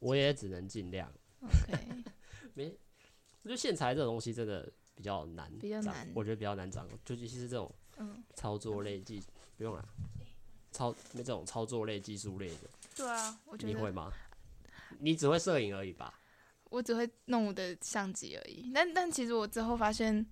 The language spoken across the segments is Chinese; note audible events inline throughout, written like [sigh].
我也只能尽量。OK，[laughs] 没，我觉得线材这种东西真的比较难，比较难，我觉得比较难掌握，就尤其是这种操作类技，嗯、不用了，操那这种操作类技术类的。对啊，我觉得你会吗？你只会摄影而已吧？我只会弄我的相机而已。但但其实我之后发现，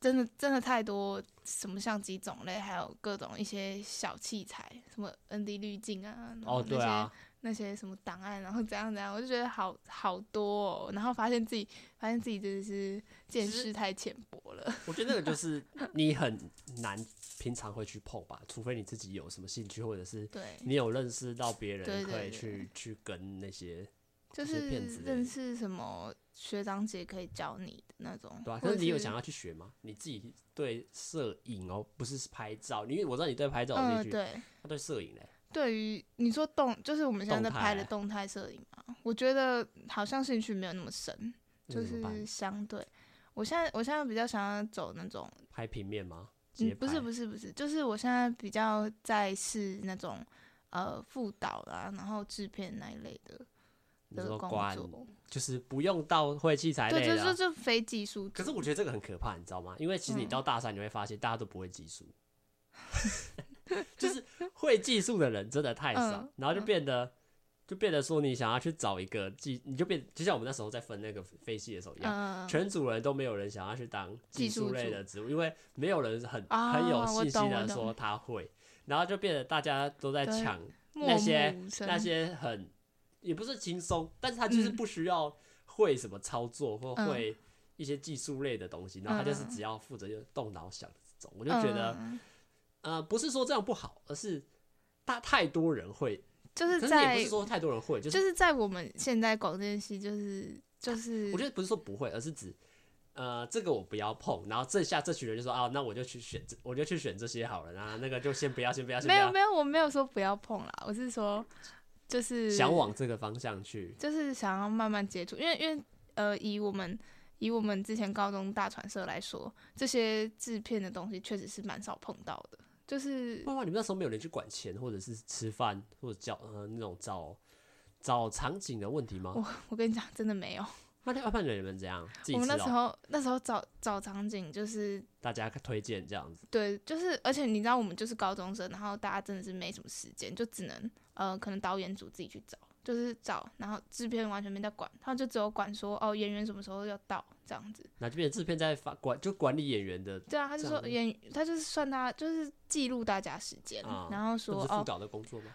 真的真的太多什么相机种类，还有各种一些小器材，什么 ND 滤镜啊，哦对啊，那些什么档案，然后怎样怎样，我就觉得好好多哦。然后发现自己发现自己真的是见识太浅薄了。我觉得那个就 [laughs] 是你很难。平常会去碰吧，除非你自己有什么兴趣，或者是你有认识到别人可以去去跟那些就是认识什么学长姐可以教你的那种。对啊，可是你有想要去学吗？你自己对摄影哦，不是拍照，因为我知道你对拍照有兴趣，对，他对摄影嘞。对于你说动，就是我们现在在拍的动态摄影嘛，我觉得好像兴趣没有那么深，就是相对，我现在我现在比较想要走那种拍平面吗？嗯，不是不是不是，就是我现在比较在是那种呃副导啦，然后制片那一类的的工作，就是不用到会器材类的，对，就是就非技术。可是我觉得这个很可怕，你知道吗？因为其实你到大三你会发现大家都不会技术，嗯、[laughs] 就是会技术的人真的太少，嗯、然后就变得。就变得说，你想要去找一个技，你就变，就像我们那时候在分那个飞系的时候一样，嗯、全组人都没有人想要去当技术类的职务，因为没有人很、哦、很有信心的说他会，然后就变得大家都在抢那些那些很也不是轻松，但是他就是不需要会什么操作或会一些技术类的东西，嗯、然后他就是只要负责就动脑想的这种，我就觉得，嗯、呃，不是说这样不好，而是大太多人会。就是在是也不是说太多人会，就是、就是在我们现在广电系，就是就是，我觉得不是说不会，而是指，呃，这个我不要碰，然后这下这群人就说啊，那我就去选这，我就去选这些好了，然后那个就先不要，先不要，先不要。没有没有，我没有说不要碰啦，我是说就是想往这个方向去，就是想要慢慢接触，因为因为呃，以我们以我们之前高中大传社来说，这些制片的东西确实是蛮少碰到的。就是，妈妈，你们那时候没有人去管钱，或者是吃饭，或者叫呃那种找找场景的问题吗？我我跟你讲，真的没有。那要不然你们怎样？我们那时候那时候找找场景就是大家推荐这样子。对，就是而且你知道我们就是高中生，然后大家真的是没什么时间，就只能呃可能导演组自己去找。就是找，然后制片完全没在管，他就只有管说哦演员什么时候要到这样子。那这边制片在发管，就管理演员的。对啊，他就说演，他就是算他就是记录大家时间，嗯、然后说哦。是副导的工作吗？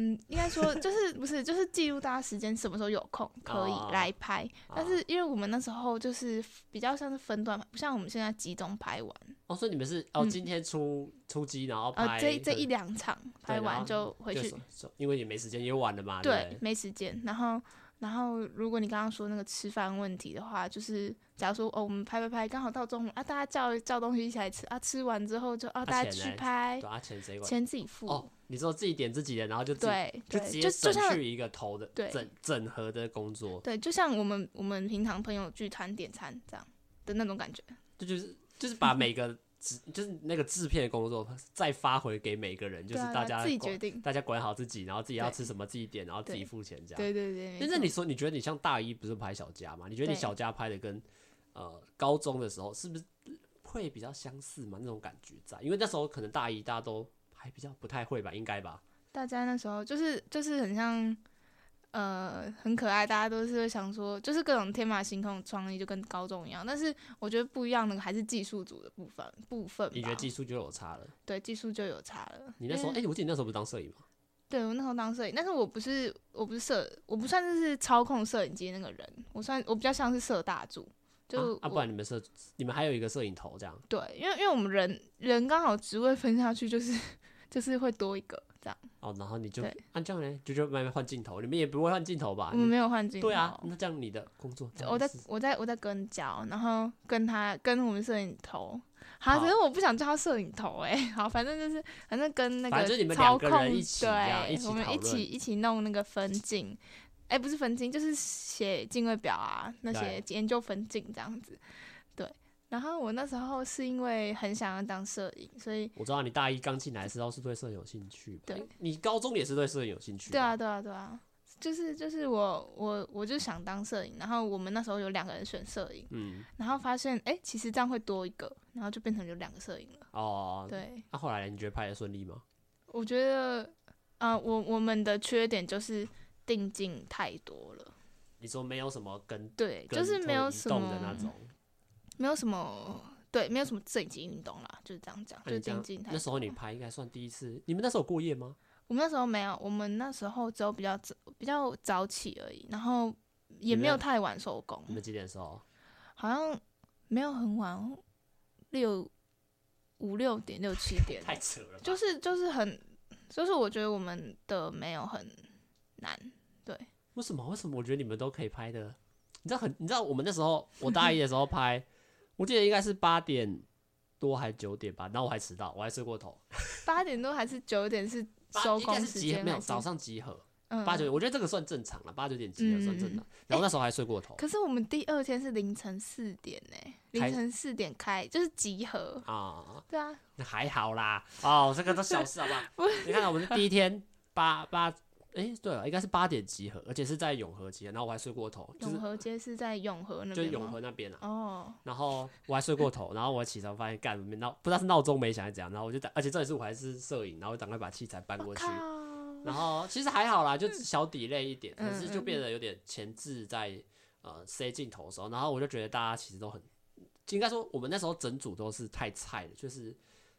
嗯，应该说就是不是就是记录大家时间，什么时候有空可以来拍。啊、但是因为我们那时候就是比较像是分段，不像我们现在集中拍完。哦，所以你们是哦，今天出、嗯、出击，然后拍、呃、这这一两场拍完就回去，因为也没时间，也晚了嘛。对，对没时间。然后然后如果你刚刚说那个吃饭问题的话，就是假如说哦，我们拍拍拍，刚好到中午啊，大家叫叫东西一起来吃啊，吃完之后就啊，大家去拍，啊钱谁管？钱自己付。哦，你说自己点自己的，然后就对，就直接省去一个头的整整合的工作。对，就像我们我们平常朋友聚餐点餐这样的那种感觉。这就是就是把每个。就是那个制片的工作，再发回给每个人，就是大家、啊、自己决定，大家管好自己，然后自己要吃什么自己点，然后自己付钱这样。对对对。但是你说，你觉得你像大一不是拍小家吗？你觉得你小家拍的跟呃高中的时候是不是会比较相似吗？那种感觉在，因为那时候可能大一大家都还比较不太会吧，应该吧？大家那时候就是就是很像。呃，很可爱，大家都是会想说，就是各种天马行空的创意，就跟高中一样。但是我觉得不一样的还是技术组的部分部分。你觉得技术就有差了？对，技术就有差了。你那时候，哎、欸，我记得你那时候不是当摄影吗？对，我那时候当摄影，但是我不是，我不是摄，我不算是操控摄影机那个人，我算我比较像是摄大助。就啊，啊，不然你们摄，你们还有一个摄影头这样？对，因为因为我们人人刚好职位分下去，就是 [laughs] 就是会多一个。这样哦，然后你就按这样呢，就就慢慢换镜头。你们也不会换镜头吧？我们没有换镜头。对啊，那这样你的工作，我在我在我在跟焦，然后跟他跟我们摄影头。好，可是我不想叫他摄影头哎。好，反正就是反正跟那个操控，对，我们一起一起弄那个分镜。哎，不是分镜，就是写进位表啊，那些研究分镜这样子。然后我那时候是因为很想要当摄影，所以我知道你大一刚进来的时候是对摄影有兴趣。对，你高中也是对摄影有兴趣。对啊，对啊，对啊。就是就是我我我就想当摄影，然后我们那时候有两个人选摄影，嗯，然后发现哎、欸，其实这样会多一个，然后就变成有两个摄影了。哦，对。那、啊、后来你觉得拍的顺利吗？我觉得，啊、呃，我我们的缺点就是定镜太多了。你说没有什么跟对，就是没有什么的那种，没有什么对，没有什么正经运动啦，就是这样讲，就是定镜太多。那时候你拍应该算第一次，你们那时候有过夜吗？我们那时候没有，我们那时候只有比较早比较早起而已，然后也没有太晚收工。你们几点收？好像没有很晚，六五六点六七点。太扯了。就是就是很，就是我觉得我们的没有很难，对。为什么？为什么？我觉得你们都可以拍的，你知道很，你知道我们那时候我大一的时候拍，我记得应该是八点多还是九点吧，然后我还迟到，我还睡过头。八点多还是九点是？收工时间没有早上集合，八九点，我觉得这个算正常了，八九点集合算正常。然后那时候还睡过头。可是我们第二天是凌晨四点呢，凌晨四点开就是集合啊。对啊，那还好啦。哦，这个都小事好不好？[laughs] 你看到我们是第一天八八，哎，对了，应该是八点集合，而且是在永和街，然后我还睡过头。永和街是在永和那边，就是永和那边啊。哦。然后我还睡过头，然后我起床发现干没闹，不知道是闹钟没响还是怎样，然后我就而且这里是我还是摄影，然后我赶快把器材搬过去。然后其实还好啦，就小 delay 一点，可是就变得有点前置在呃塞镜头的时候，然后我就觉得大家其实都很，应该说我们那时候整组都是太菜了，就是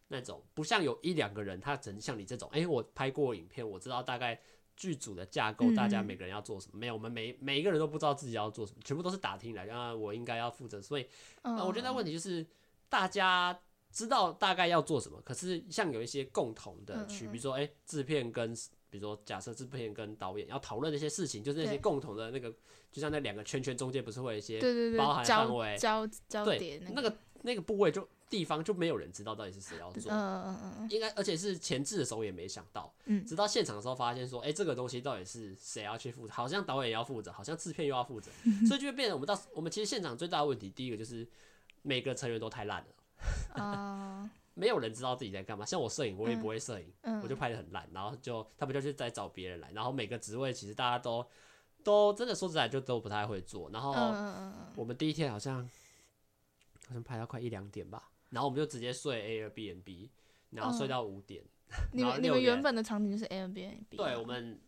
那种不像有一两个人，他只能像你这种，哎，我拍过影片，我知道大概。剧组的架构，大家每个人要做什么？嗯、没有，我们每每一个人都不知道自己要做什么，全部都是打听来。啊，我应该要负责，所以，呃，我觉得问题就是大家知道大概要做什么，可是像有一些共同的区，比如说，哎，制片跟，比如说假设制片跟导演要讨论那些事情，就是那些共同的那个，就像那两个圈圈中间不是会有一些包含范围，交交点那个那个部位就。地方就没有人知道到底是谁要做，嗯嗯嗯，应该而且是前置的时候也没想到，嗯，直到现场的时候发现说，哎、欸，这个东西到底是谁要去负责？好像导演要负责，好像制片又要负责，[laughs] 所以就会变成我们到我们其实现场最大的问题，第一个就是每个成员都太烂了，啊，[laughs] 没有人知道自己在干嘛。像我摄影，我也不会摄影，我就拍的很烂，然后就他们就去再找别人来，然后每个职位其实大家都都真的说实在就都不太会做，然后我们第一天好像好像拍到快一两点吧。然后我们就直接睡 Airbnb，然后睡到五点。你们你们原本的场景就是 Airbnb？对，我们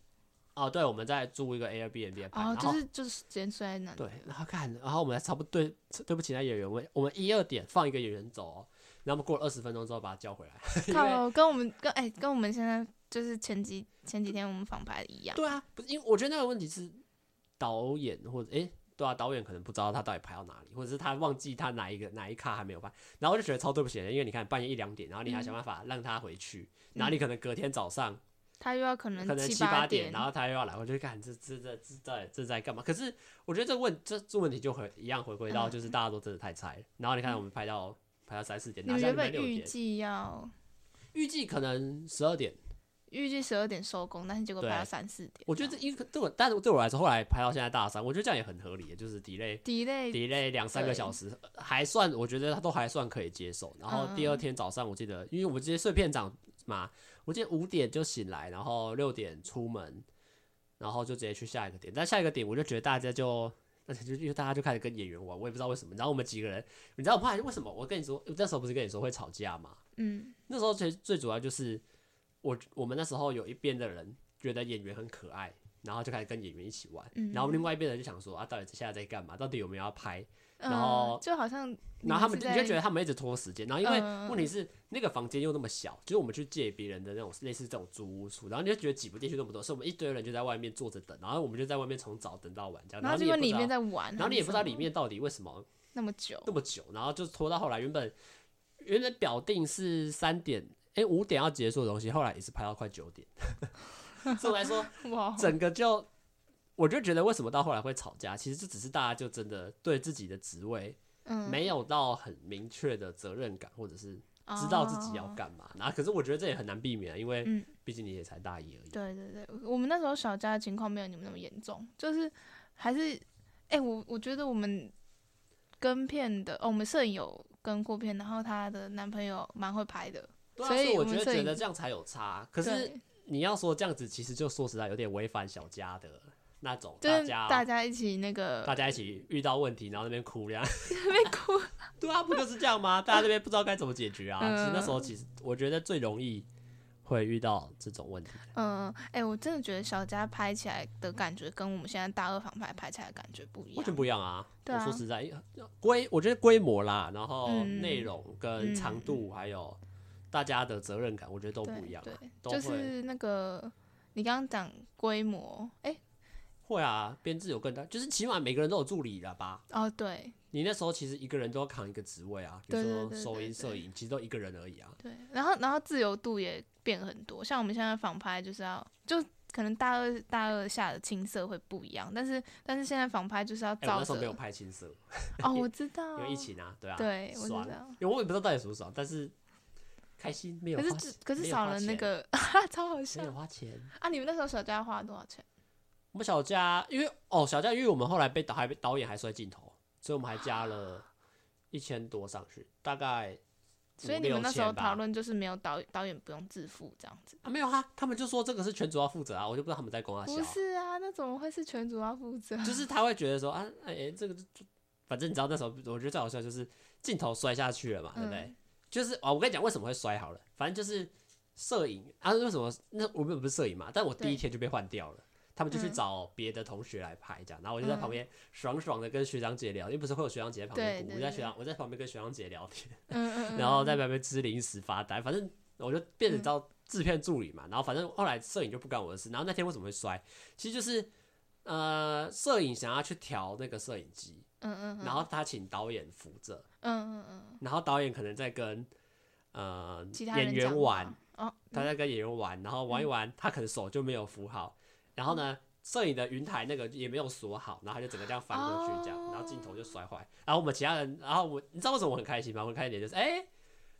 哦，对，我们在租一个 Airbnb 拍。哦，就是就是直接睡在那。对，然后看，然后我们还差不多对对不起那演员，我我们一二点放一个演员走，哦，然后我们过了二十分钟之后把他叫回来。[laughs] 靠，跟我们跟哎跟我们现在就是前几前几天我们访拍的一样。对啊，不是因为我觉得那个问题是导演或者哎。对啊，导演可能不知道他到底拍到哪里，或者是他忘记他哪一个哪一卡还没有拍，然后我就觉得超对不起人，因为你看半夜一两点，然后你还想办法让他回去，嗯、然后你可能隔天早上他又要可能可能七八点，然后他又要来，我就看这这这这在这在干嘛？可是我觉得这问这这问题就回一样回归到就是大家都真的太菜了，嗯、然后你看我们拍到、嗯、拍到三四点，你原本预计要预计可能十二点。预计十二点收工，但是结果拍到三四点。我觉得这因为对我，但是对我来说，后来拍到现在大三，我觉得这样也很合理，就是 delay delay delay 两三个小时，还算我觉得他都还算可以接受。然后第二天早上，我记得，因为我们这些碎片长嘛，我记得五点就醒来，然后六点出门，然后就直接去下一个点。但下一个点，我就觉得大家就，而且就因为大家就开始跟演员玩，我也不知道为什么。然后我们几个人，你知道我怕为什么？我跟你说，那时候不是跟你说会吵架吗？嗯，那时候其实最主要就是。我我们那时候有一边的人觉得演员很可爱，然后就开始跟演员一起玩，嗯、然后另外一边的人就想说啊，到底现在在干嘛？到底有没有要拍？然后、呃、就好像，然后他们你就觉得他们一直拖时间，然后因为问题是那个房间又那么小，就是我们去借别人的那种类似这种租屋处，然后你就觉得挤不进去那么多，所以我们一堆人就在外面坐着等，然后我们就在外面从早等到晚这样，然后你也不知道里面在玩，然后你也不知道里面到底为什么那么久那么久，然后就拖到后来原本原本表定是三点。哎、欸，五点要结束的东西，后来也是拍到快九点。[laughs] 所以来说，[laughs] 整个就，我就觉得为什么到后来会吵架，其实这只是大家就真的对自己的职位，没有到很明确的责任感，或者是知道自己要干嘛。然后，可是我觉得这也很难避免，因为毕竟你也才大一而已。对对对，我们那时候小家的情况没有你们那么严重，就是还是，哎、欸，我我觉得我们跟片的，哦，我们摄影有跟过片，然后她的男朋友蛮会拍的。对啊，所以我觉得觉得这样才有差。可是你要说这样子，其实就说实在有点违反小家的那种，大家大家一起那个，大家一起遇到问题，然后那边哭这样，那边哭，[laughs] 对啊，不就是这样吗？大家这边不知道该怎么解决啊。嗯、其实那时候其实我觉得最容易。会遇到这种问题。嗯，哎、欸，我真的觉得小家拍起来的感觉跟我们现在大二房拍拍起来的感觉不一样，完全不一样啊！对啊，我说实在，规我觉得规模啦，然后内容跟长度，还有大家的责任感，我觉得都不一样。对，对就是那个你刚刚讲规模，哎、欸，会啊，编制有更大，就是起码每个人都有助理了吧？哦，对。你那时候其实一个人都要扛一个职位啊，比如说收音、摄影，其实都一个人而已啊。对，然后然后自由度也变很多，像我们现在访拍就是要，就可能大二大二下的青涩会不一样，但是但是现在访拍就是要照。欸、我那时候没有拍青涩。哦，我知道。[laughs] 有疫情啊，对啊。对，我知道。因为我也不知道到底爽不爽，但是开心没有花。可是可是少了那个，[laughs] 超好笑。没有花钱啊！你们那时候小佳花了多少钱？我们小佳因为哦小佳，因为我们后来被导还被导演还摔镜头，所以我们还加了。[gasps] 一千多上去，大概，所以你们那时候讨论就是没有导导演不用自负这样子啊？没有啊，他们就说这个是全组要负责啊，我就不知道他们在公阿笑。不是啊，那怎么会是全组要负责？就是他会觉得说啊，哎、欸，这个反正你知道那时候，我觉得最好笑就是镜头摔下去了嘛，对不对？嗯、就是啊，我跟你讲为什么会摔好了，反正就是摄影啊，为什么那我们不是摄影嘛？但我第一天就被换掉了。他们就去找别的同学来拍，这样，然后我就在旁边爽爽的跟学长姐聊，因为不是会有学长姐在旁边，我在学长，我在旁边跟学长姐聊天，[laughs] 然后在旁边吃零食发呆，反正我就变成到制片助理嘛，然后反正后来摄影就不干我的事，然后那天为什么会摔，其实就是呃摄影想要去调那个摄影机，然后他请导演扶着，嗯嗯嗯然后导演可能在跟呃演员玩，他在跟演员玩，然后玩一玩，他可能手就没有扶好。然后呢，摄影的云台那个也没有锁好，然后他就整个这样翻过去，这样，然后镜头就摔坏。然后我们其他人，然后我，你知道为什么我很开心吗？我很开心点就是，哎，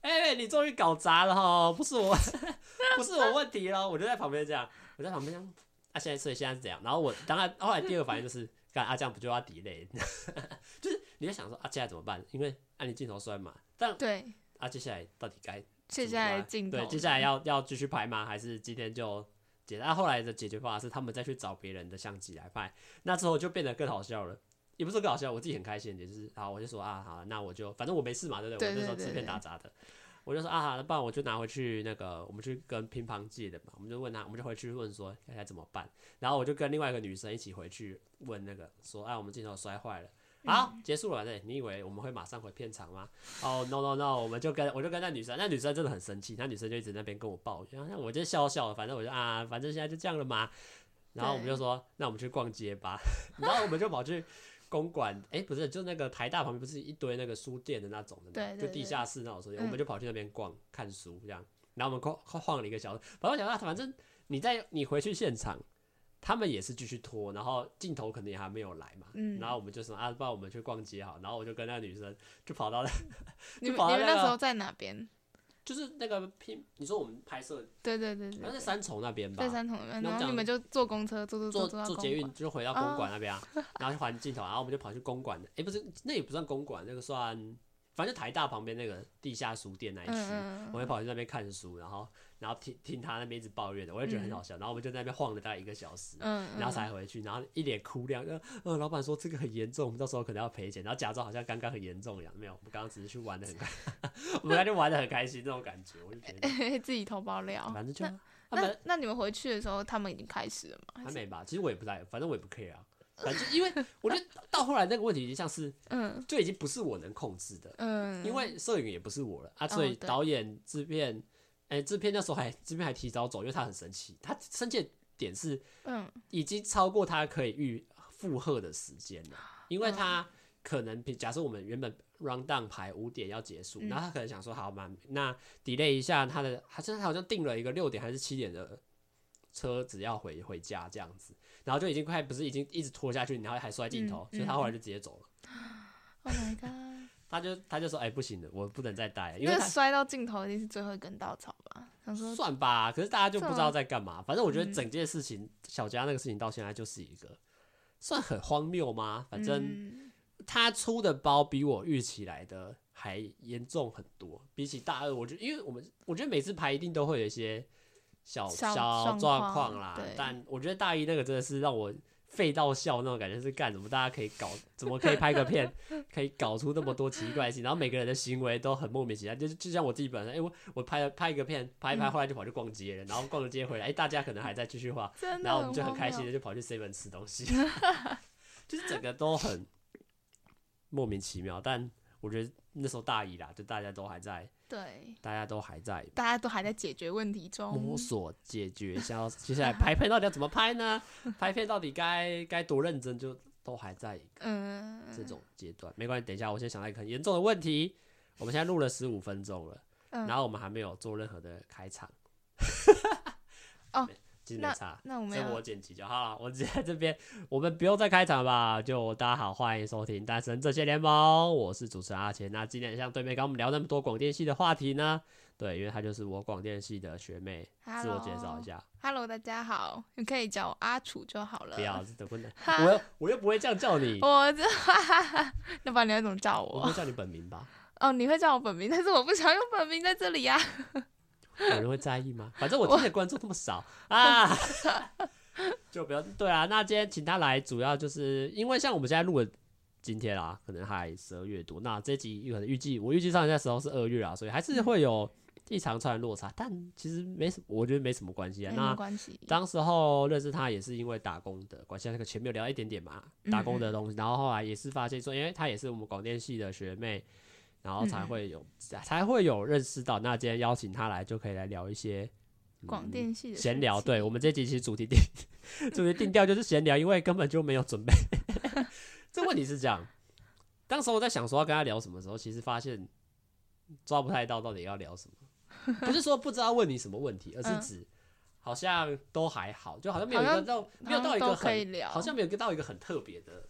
哎，你终于搞砸了哈，不是我，[laughs] 不是我问题了。我就在旁边这样，我在旁边这样，啊，现在所以现在是这样。然后我当然后来第二个反应就是，干啊这样不就要 delay？[laughs] 就是你在想说啊，接下来怎么办？因为按你镜头摔嘛。但对，啊，接下来到底该？接下来镜头对，接下来要要继续拍吗？还是今天就？解，那后来的解决方法是他们再去找别人的相机来拍，那之后就变得更好笑了，也不是更好笑，我自己很开心，就是好，我就说啊，好，那我就反正我没事嘛，对不对，我那时候制片打杂的，我就说啊，那不然我就拿回去那个，我们去跟乒乓借的嘛，我们就问他，我们就回去问说该怎么办，然后我就跟另外一个女生一起回去问那个，说哎，我们镜头摔坏了。好，结束了，对，你以为我们会马上回片场吗？哦、，no no no，我们就跟我就跟那女生，那女生真的很生气，那女生就一直在那边跟我抱怨，那我就笑笑，反正我就啊，反正现在就这样了嘛。然后我们就说，那我们去逛街吧。[laughs] 然后我们就跑去公馆，哎、欸，不是，就那个台大旁边不是一堆那个书店的那种的，对，就地下室那种书店，我们就跑去那边逛看书这样。然后我们晃晃了一个小时，反正我想啊，反正你在你回去现场。他们也是继续拖，然后镜头可能也还没有来嘛，嗯、然后我们就说啊，不然我们去逛街好，然后我就跟那个女生就跑到那，就跑到、那个、你们那时候在哪边？就是那个拼，你说我们拍摄，对对对对，那在三重那边吧，在三重那边，然后你们就坐公车，坐坐坐坐坐捷运就回到公馆那边啊，哦、然后去还镜头，然后我们就跑去公馆。的，哎，不是，那也不算公馆，那个算。反正台大旁边那个地下书店那一区，嗯、我会跑去那边看书，然后然后听听他那边一直抱怨的，我也觉得很好笑。嗯、然后我们就在那边晃了大概一个小时，嗯、然后才回去，然后一脸哭亮，呃，呃老板说这个很严重，我们到时候可能要赔钱，然后假装好像刚刚很严重一样，没有，我们刚刚只是去玩的 [laughs] 很开心，我们刚刚就玩的很开心，那种感觉，我就觉得 [laughs] 自己偷爆料。反正就那那，那你们回去的时候，他们已经开始了吗？还没吧？其实我也不在，反正我也不 care 啊。反正因为 [laughs] 我觉得到后来那个问题已经像是，嗯，就已经不是我能控制的，嗯，因为摄影也不是我了啊，所以导演、制片，哎，制片那时候还制片还提早走，因为他很生气，他生气的点是，嗯，已经超过他可以预负荷的时间了，因为他。可能，假设我们原本 run down 排五点要结束，然后他可能想说，好嘛，那 delay 一下他的，好像他好像定了一个六点还是七点的车子要回回家这样子。然后就已经快不是已经一直拖下去，然后还摔镜头，所以他后来就直接走了。Oh my god！[laughs] 他就他就说：“哎、欸，不行了，我不能再待。”因为摔到镜头一定是最后一根稻草吧？他说：“算吧。”可是大家就不知道在干嘛。反正我觉得整件事情，嗯、小佳那个事情到现在就是一个算很荒谬吗？反正他出的包比我预期来的还严重很多。比起大二，我觉得，因为我们我觉得每次拍一定都会有一些。小小状况啦，但我觉得大一那个真的是让我废到笑那种感觉是干什么？大家可以搞，怎么可以拍个片，可以搞出那么多奇怪性？然后每个人的行为都很莫名其妙，就就像我自己本身，哎、欸，我我拍了拍一个片，拍一拍，后来就跑去逛街了，然后逛了街回来，哎、欸，大家可能还在继续画，[laughs] 然后我们就很开心的就跑去 seven 吃东西，[laughs] 就是整个都很莫名其妙。但我觉得那时候大一啦，就大家都还在。对，大家都还在，大家都还在解决问题中，摸索解决。想要接下来拍片到底要怎么拍呢？拍片到底该该多认真，就都还在嗯这种阶段。没关系，等一下我先想到一个很严重的问题。我们现在录了十五分钟了，嗯，然后我们还没有做任何的开场。哦。今天差，那我们要我剪辑就好了。我直接在这边，我们不用再开场吧？就大家好，欢迎收听《单身这些联盟》，我是主持人阿钱。那今天像对面跟我们聊那么多广电系的话题呢？对，因为她就是我广电系的学妹，Hello, 自我介绍一下。Hello，大家好，你可以叫我阿楚就好了。不要，这不能，我又我又不会这样叫你。[laughs] 我这，[laughs] 要不然你要怎么叫我？我会叫你本名吧？哦，你会叫我本名，但是我不想用本名在这里呀、啊。有人会在意吗？反正我听的观众这么少啊，[laughs] 就不要对啊。那今天请他来，主要就是因为像我们现在录的今天啊，可能还十二月多。那这集可能预计我预计上的时候是二月啊，所以还是会有一长串落差。但其实没什么，我觉得没什么关系啊。那当时候认识他也是因为打工的关系，那个前面有聊一点点嘛，打工的东西。然后后来也是发现说，因为他也是我们广电系的学妹。然后才会有、嗯，才会有认识到。那今天邀请他来，就可以来聊一些广、嗯、电系的闲聊。对，我们这集其实主题定 [laughs] 主题定调就是闲聊，因为根本就没有准备。[laughs] 这问题是这样，当时我在想说要跟他聊什么时候，其实发现抓不太到到底要聊什么。不是说不知道问你什么问题，而是指好像都还好，就好像没有一个到没有到一个很好像没有到一个很特别的。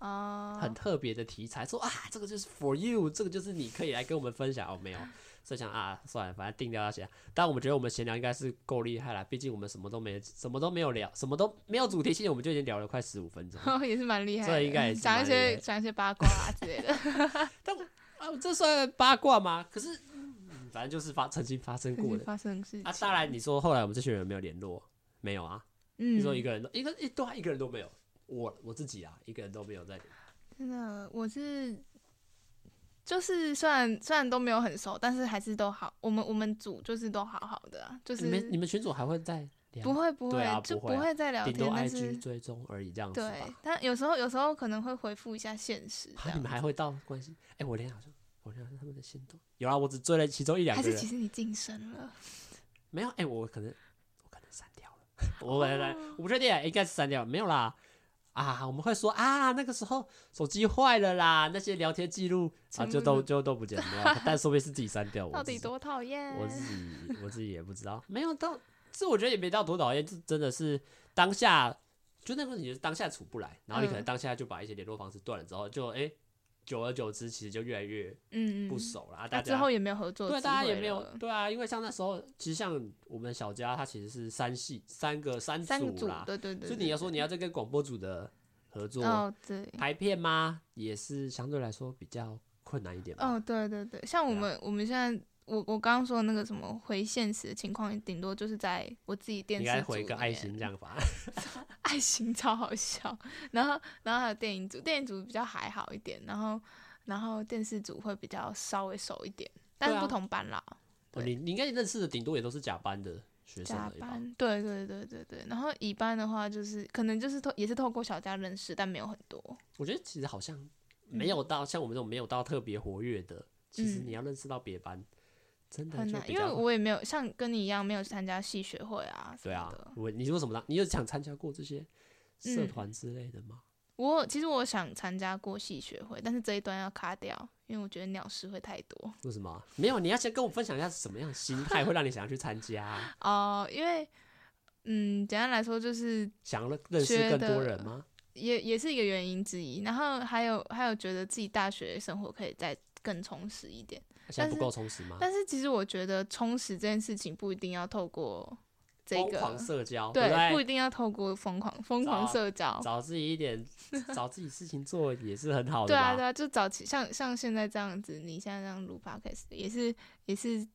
啊、uh，很特别的题材，说啊，这个就是 for you，这个就是你可以来跟我们分享哦。没有，所以想啊，算了，反正定掉那些。但我们觉得我们闲聊应该是够厉害了，毕竟我们什么都没，什么都没有聊，什么都没有主题性，我们就已经聊了快十五分钟，哦，也是蛮厉害的。这应该讲一些讲一些八卦啊之类的。[laughs] 但啊，这算八卦吗？可是，嗯、反正就是发曾经发生过的发生事情啊。当然，你说后来我们这群人有没有联络？没有啊。嗯，你说一个人都一个一都还一个人都没有。我我自己啊，一个人都没有在。真的，我是就是虽然虽然都没有很熟，但是还是都好。我们我们组就是都好好的啊，就是你们你们群组还会再聊？不会不会，啊、就不会再聊天，但是追踪而已这样子。对，但有时候有时候可能会回复一下现实。你们还会到关系？哎、欸，我连好像我连他们的心动有啊，我只追了其中一两个人。还是其实你晋升了？[laughs] 没有，哎、欸，我可能我可能删掉了。[laughs] 我本来我不确定，应该是删掉了，没有啦。啊，我们会说啊，那个时候手机坏了啦，那些聊天记录啊，就都就都不见了。[laughs] 但说不定是自己删掉。到底多讨厌？我自己我自己也不知道。没有到，这我觉得也没到多讨厌，这真的是当下就那个问题，就是当下处不来，然后你可能当下就把一些联络方式断了之后，就哎。欸久而久之，其实就越来越嗯不熟了啊。大家之后也没有合作，对，大家也没有对啊。因为像那时候，其实像我们小家，他其实是三系三个三组啦，对对对。所以你要说你要再跟广播组的合作，哦对，拍片吗？也是相对来说比较困难一点。哦，对对对，像我们我们现在。我我刚刚说的那个什么回现实的情况，顶多就是在我自己电视组，应该回个爱心这样吧，[laughs] 爱心超好笑。然后然后还有电影组，电影组比较还好一点，然后然后电视组会比较稍微熟一点，但是不同班啦。你你应该认识的顶多也都是甲班的学生。甲班，对对对对对。然后乙班的话，就是可能就是透也是透过小家认识，但没有很多。我觉得其实好像没有到像我们这种没有到特别活跃的，其实你要认识到别班。真的很难，因为我也没有像跟你一样没有参加系学会啊。对啊，我你说什么呢？你有想参加过这些社团之类的吗？嗯、我其实我想参加过系学会，但是这一段要卡掉，因为我觉得鸟事会太多。为什么？没有，你要先跟我分享一下什么样的心态会让你想要去参加、啊？[laughs] 哦、呃，因为嗯，简单来说就是想要认识更多人吗？也也是一个原因之一。然后还有还有觉得自己大学生活可以再更充实一点。现在不够充实吗？但是其实我觉得充实这件事情不一定要透过这个疯狂社交，对，不一定要透过疯狂疯狂社交，找，找自己一点，[laughs] 找自己事情做也是很好的。对啊，对啊，就找起像像现在这样子，你现在这样录 podcast 也是也是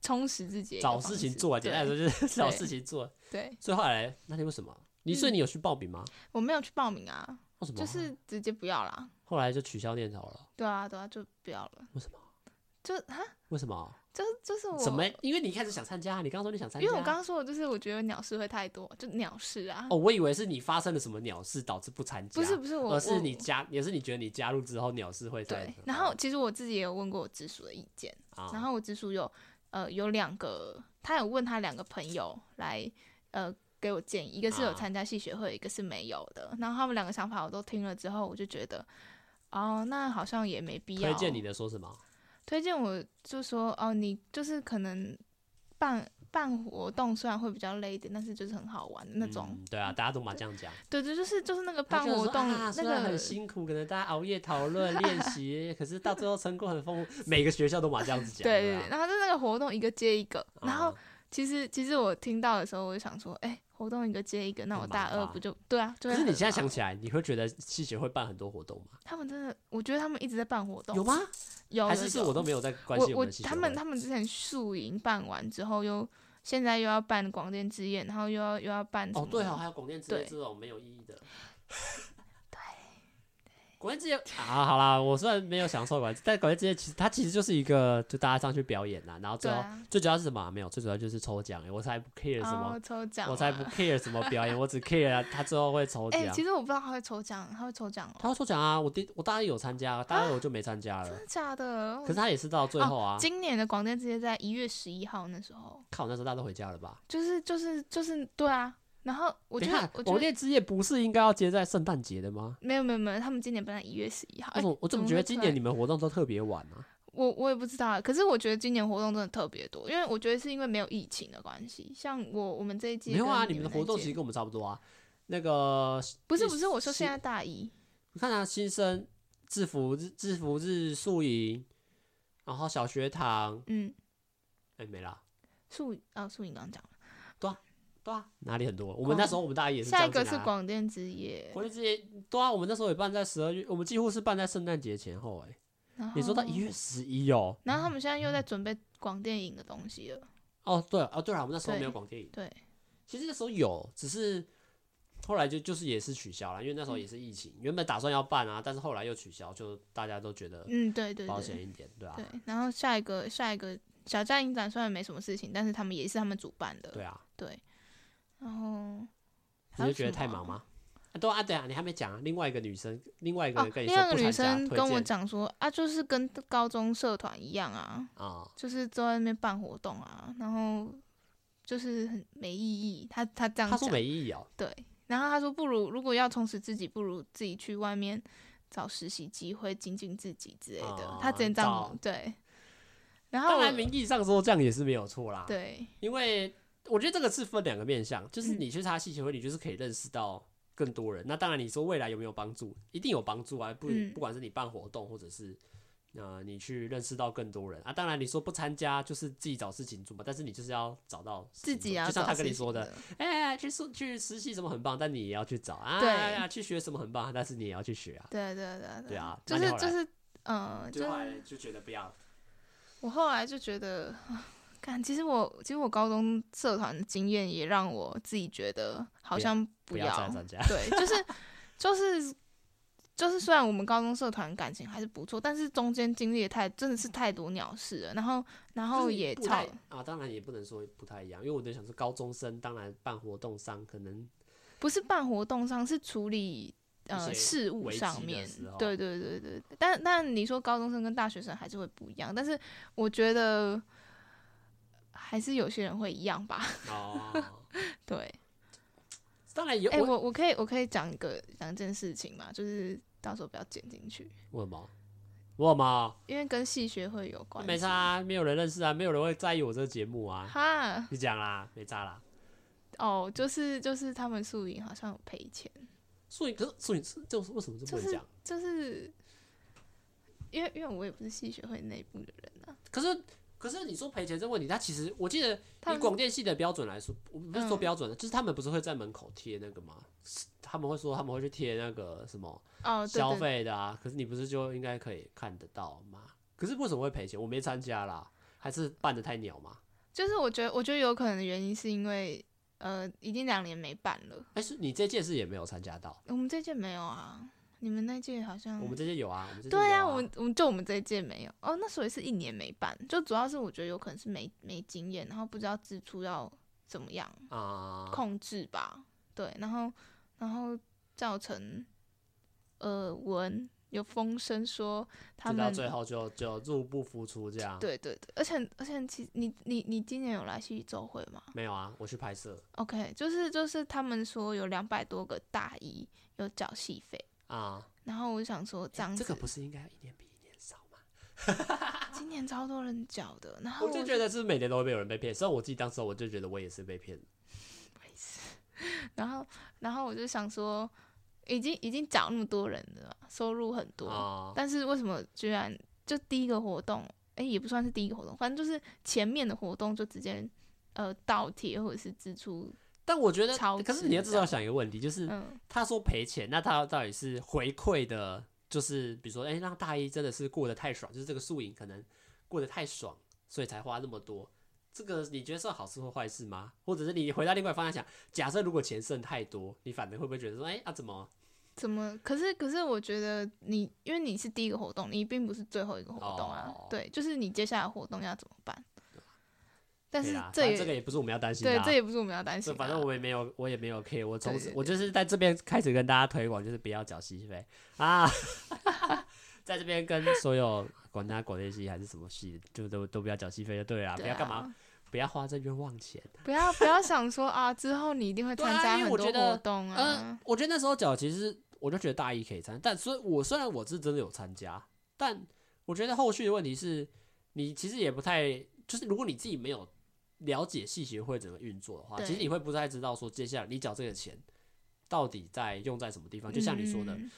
充实自己，找事情做，简单来说就是 [laughs] 找事情做。对，所以后来那天为什么你所以你有去报名吗？[laughs] 我没有去报名啊。为什么？就是直接不要啦。后来就取消念头了。对啊，对啊，就不要了。为什么？就啊？为什么？就就是我什么？因为你一开始想参加，你刚刚说你想参加。因为我刚刚说的就是我觉得鸟事会太多，就鸟事啊。哦，我以为是你发生了什么鸟事导致不参加。不是不是我，而是你加，也是你觉得你加入之后鸟事会对。然后其实我自己也有问过我直属的意见，哦、然后我直属有呃有两个，他有问他两个朋友来呃。给我建议，一个是有参加系学会，啊、一个是没有的。然后他们两个想法我都听了之后，我就觉得，哦，那好像也没必要。推荐你的说什么？推荐我就说，哦，你就是可能办办活动，虽然会比较累一点，但是就是很好玩的那种。嗯、对啊，大家都嘛这样讲。[laughs] 对对，就是就是那个办活动，啊、那个很辛苦，可能大家熬夜讨论 [laughs] 练习，可是到最后成果很丰富。[laughs] 每个学校都嘛这样子讲。对对，对，然后就那个活动一个接一个，然后其实其实我听到的时候，我就想说，哎。活动一个接一个，那我大二不就对啊？可是你现在想起来，你会觉得系学会办很多活动吗？他们真的，我觉得他们一直在办活动。有吗？[laughs] 有，还是是我都没有在关心我们系学。他们他们之前宿营办完之后，又现在又要办广电之夜，然后又要又要办哦，对哦，还有广电之夜这种没有意义的。广电之夜啊，好啦，我虽然没有享受过，但广电之夜其实它其实就是一个，就大家上去表演呐，然后最后、啊、最主要是什么？没有，最主要就是抽奖。我才不 care 什么、哦、抽奖，我才不 care 什么表演，我只 care 他最后会抽奖。其实我不知道他会抽奖，他会抽奖、哦，他会抽奖啊！我第我大二有参加，大二我就没参加了。真的假的？可是他也是到最后啊。哦、今年的广电之夜在一月十一号那时候。看我，那时候大家都回家了吧？就是就是就是对啊。然后我觉得，广电之夜不是应该要接在圣诞节的吗？没有没有没有，他们今年本来一月十一号。为什么？我怎么觉得今年你们活动都特别晚呢？我我也不知道，可是我觉得今年活动真的特别多，因为我觉得是因为没有疫情的关系。像我我们这一届没有啊，你们的活动其实跟我们差不多啊。那个不是不是，我说现在大一，你看啊，新生制服日制服日宿营，然后小学堂，嗯，哎没了。宿啊宿营刚刚讲了。对啊，哪里很多？我们那时候我们大一也是、啊。下一个是广电之夜。广电之夜，对啊，我们那时候也办在十二月，我们几乎是办在圣诞节前后哎、欸。你说到一月十一哦。然后他们现在又在准备广电影的东西了。哦，对哦，对啊，我们那时候没有广电影。对。其实那时候有，只是后来就就是也是取消了，因为那时候也是疫情，嗯、原本打算要办啊，但是后来又取消，就大家都觉得嗯对对保险一点，对啊。对，然后下一个下一个小站影展虽然没什么事情，但是他们也是他们主办的。对啊。对。然后你就觉得太忙吗？啊，对啊，对啊，你还没讲啊。另外一个女生，另外一个跟你说另外一个女生跟我讲说啊，就是跟高中社团一样啊，啊，就是在那边办活动啊，然后就是很没意义。她她这样讲，他说没意义哦。对，然后她说不如如果要充实自己，不如自己去外面找实习机会，精进自己之类的。他直接这样对。然后当然名义上说这样也是没有错啦。对，因为。我觉得这个是分两个面向，就是你去他系学会，你就是可以认识到更多人。嗯、那当然，你说未来有没有帮助？一定有帮助啊！不，不管是你办活动，或者是呃，你去认识到更多人啊。当然，你说不参加就是自己找事情做嘛。但是你就是要找到自己啊，就像他跟你说的，哎、欸，去实去实习什么很棒，但你也要去找啊。对啊，去学什么很棒，但是你也要去学啊。对对对对啊，就是就是嗯，就后来就觉得不要。我后来就觉得。其实我其实我高中社团的经验也让我自己觉得好像不要，不要对，就是就是就是虽然我们高中社团感情还是不错，但是中间经历的太真的是太多鸟事了，然后然后也太啊，当然也不能说不太一样，因为我在想说高中生当然办活动上可能不是办活动上是处理呃事务上面，对对对对，但但你说高中生跟大学生还是会不一样，但是我觉得。还是有些人会一样吧。[laughs] 哦，对，当然有。哎、欸，我我可以我可以讲一个两件事情嘛，就是到时候不要剪进去。为什么？为什么？因为跟系学会有关。没差啊，没有人认识啊，没有人会在意我这个节目啊。哈，你讲啦，没差啦。哦，就是就是他们宿营好像有赔钱。宿营可是宿营是就是为什么这么讲？就是就是因为因为我也不是系学会内部的人啊。可是。可是你说赔钱这个问题，他其实我记得以广电系的标准来说，我不是说标准的，就是他们不是会在门口贴那个吗？他们会说他们会去贴那个什么消费的啊。可是你不是就应该可以看得到吗？可是为什么会赔钱？我没参加啦，还是办得太鸟吗？就是我觉得，我觉得有可能的原因是因为呃，已经两年没办了。哎、欸，是你这届是也没有参加到？我们这届没有啊，你们那届好像。我们这届有啊，我们这届对啊，我们我们就我们这一届没有哦，那所以是一年没办，就主要是我觉得有可能是没没经验，然后不知道支出要怎么样啊控制吧，对，然后然后造成耳闻。有风声说他们到最后就就入不敷出这样。对对对，而且而且其你你你今年有来戏剧周会吗？没有啊，我去拍摄。OK，就是就是他们说有两百多个大一有缴戏费啊，然后我就想说这样子，这个不是应该一年比一年少吗？[laughs] 今年超多人缴的，然后我就觉得是每年都会有人被骗，所以我自己当时我就觉得我也是被骗。然后然后我就想说。已经已经缴那么多人了，收入很多，哦，但是为什么居然就第一个活动，哎，欸，也不算是第一个活动，反正就是前面的活动就直接呃倒贴或者是支出。但我觉得，可是你要至少想一个问题，就是，嗯，他说赔钱，那他到底是回馈的，就是比如说，哎，欸，让大一真的是过得太爽，就是这个宿营可能过得太爽，所以才花那么多。这个你觉得算好事或坏事吗？或者是你回到另外一方向想，假设如果钱剩太多，你反而会不会觉得说，哎啊怎么怎么？可是可是我觉得你因为你是第一个活动，你并不是最后一个活动啊。哦、对，就是你接下来活动要怎么办？但是这也这个也不是我们要担心的、啊，对，这也不是我们要担心、啊。反正我也没有，我也没有 care。我从此我就是在这边开始跟大家推广，就是不要缴戏费啊，在这边跟所有管他广电系还是什么系，就都都不要缴戏费就对了，对啊、不要干嘛。不要花这冤枉钱，不要不要想说啊，之后你一定会参加很多活动啊。嗯、呃，我觉得那时候缴，其实我就觉得大一可以参加，但所以，我虽然我是真的有参加，但我觉得后续的问题是，你其实也不太，就是如果你自己没有了解戏学会怎么运作的话，其实你会不太知道说接下来你缴这个钱到底在用在什么地方。就像你说的。嗯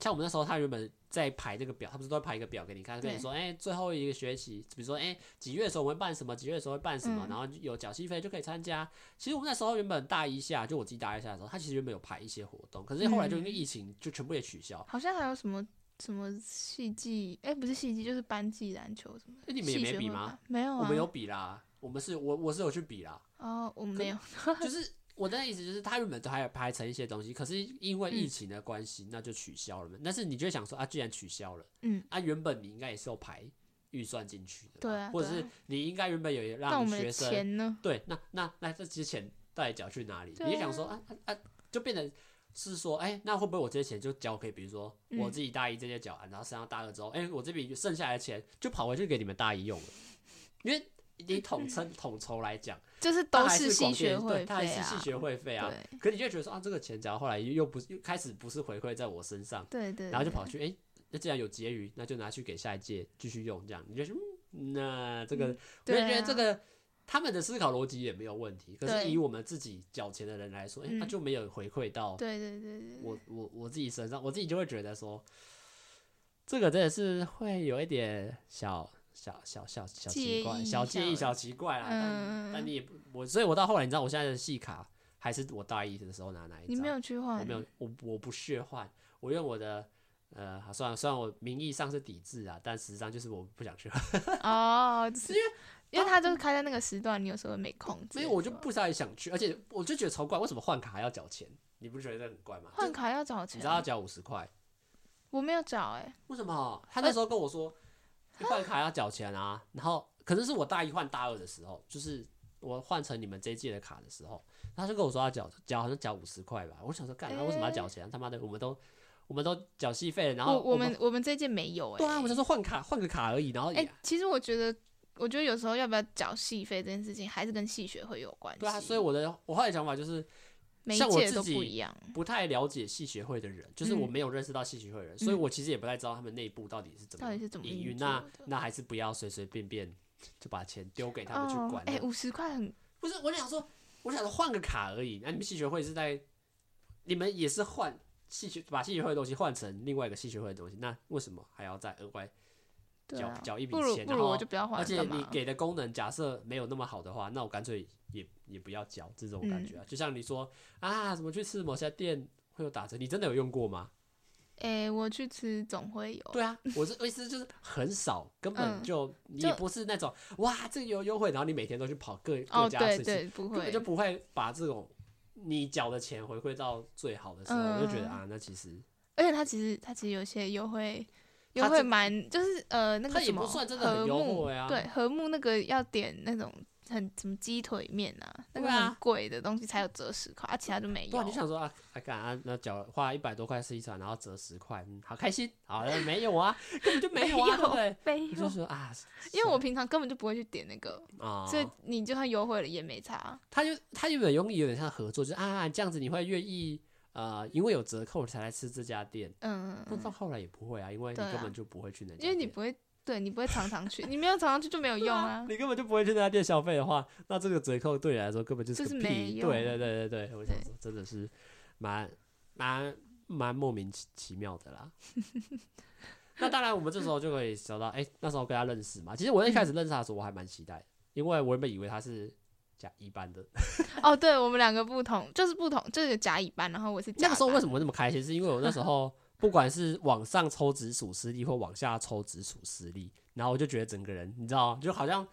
像我们那时候，他原本在排这个表，他不是都会排一个表给你看，跟你说，哎、欸，最后一个学期，比如说，哎、欸，几月的时候我们会办什么，几月的时候会办什么，嗯、然后有缴戏费就可以参加。其实我们那时候原本大一下，就我自己大一下的时候，他其实原本有排一些活动，可是后来就因为疫情，就全部也取消。嗯、好像还有什么什么戏剧，哎、欸，不是戏剧，就是班级篮球什么的。那、欸、你们也没比吗？没有啊，我们有比啦，我们是我我是有去比啦。哦，我们没有，[laughs] 就是。我的意思就是，他原本都还有排成一些东西，可是因为疫情的关系，那就取消了嘛。但是你就会想说啊，既然取消了，嗯，啊，原本你应该也是有排预算进去的，对啊，或者是你应该原本有让学生，钱呢？对，那那那这些钱到底缴去哪里？你就想说啊啊，就变成是说，哎，那会不会我这些钱就交给，比如说我自己大一这些缴完，然后升到大二之后，哎，我这笔剩下来的钱就跑回去给你们大一用了，因为。你统称统筹来讲，[laughs] 就是都是戏学会费，他还是戏学会费啊。可你就觉得说啊，这个钱只要后来又不是又开始不是回馈在我身上，对对，然后就跑去哎，那既然有结余，那就拿去给下一届继续用，这样你就说，那这个我就觉得这个他们的思考逻辑也没有问题。可是以我们自己缴钱的人来说，哎，他就没有回馈到，对对对对，我我我自己身上，我自己就会觉得说，这个真的是会有一点小。小小小小奇怪，小介意，小奇怪啦。但但你也不我，所以我到后来，你知道我现在的戏卡还是我大一的时候拿哪一张？你没有去换？我没有，我我不屑换。我用我的呃，算了，虽然我名义上是抵制啊，但实际上就是我不想去换。[laughs] 哦，是因为因为他就是开在那个时段，你有时候没空。所以我就不太想去，而且我就觉得超怪，为什么换卡还要缴钱？你不觉得这很怪吗？换卡要缴钱？你知道要缴五十块？我没有缴哎、欸。为什么？他那时候跟我说。换卡要缴钱啊，然后可能是我大一换大二的时候，就是我换成你们这一届的卡的时候，他就跟我说要缴缴，好像缴五十块吧。我想说，干，他为什么要缴钱？他妈的，我们都我们都缴戏费，然后我们我们这一届没有哎。对啊，我就说换卡换个卡而已，然后哎，其实我觉得我觉得有时候要不要缴戏费这件事情，还是跟戏学会有关系。对啊，所以我的我后来想法就是。像我自己不太了解戏学会的人，就是我没有认识到戏学会的人，所以我其实也不太知道他们内部到底是怎么营运。那那还是不要随随便便就把钱丢给他们去管。哎，五十块很不是？我想说，我想说换个卡而已。那你们戏学会是在，你们也是换戏学把戏学会的东西换成另外一个戏学会的东西，那为什么还要再额外？缴缴一笔钱，然后而且你给的功能假设没有那么好的话，那我干脆也也不要缴这种感觉啊。就像你说啊，怎么去吃某些店会有打折，你真的有用过吗？哎，我去吃总会有。对啊，我是意思就是很少，根本就你不是那种哇，这个有优惠，然后你每天都去跑各各家事情，根本就不会把这种你缴的钱回馈到最好的时候，我就觉得啊，那其实，而且它其实它其实有些优惠。优惠蛮就是呃那个什么和睦啊，对和睦那个要点那种很什么鸡腿面啊，那个很贵的东西才有折十块，啊其他就没有。对，你想说啊，还干啊？那缴花一百多块吃一餐，然后折十块，嗯，好开心。好了，没有啊，根本就没有啊，对不对？就是说啊，因为我平常根本就不会去点那个，所以你就算优惠了也没差。他就他有点容易有点像合作，就是啊这样子你会愿意。呃，因为有折扣才来吃这家店，嗯嗯，那到后来也不会啊，因为你根本就不会去那家店，因为你不会，对你不会常常去，你没有常常去就没有 [laughs] 用啊，啊，你根本就不会去那家店消费的话，那这个折扣对你来说根本就是个屁，对对对对对，我想说真的是蛮蛮蛮莫名其妙的啦。[laughs] 那当然，我们这时候就可以想到，哎、欸，那时候跟他认识嘛，其实我一开始认识他的时候，我还蛮期待的，因为我原本以为他是。甲乙班的哦，对，我们两个不同，就是不同，就是甲乙班，然后我是甲。那个时候为什么会那么开心？是因为我那时候 [laughs] 不管是往上抽直属实力，或往下抽直属实力，然后我就觉得整个人，你知道，就好像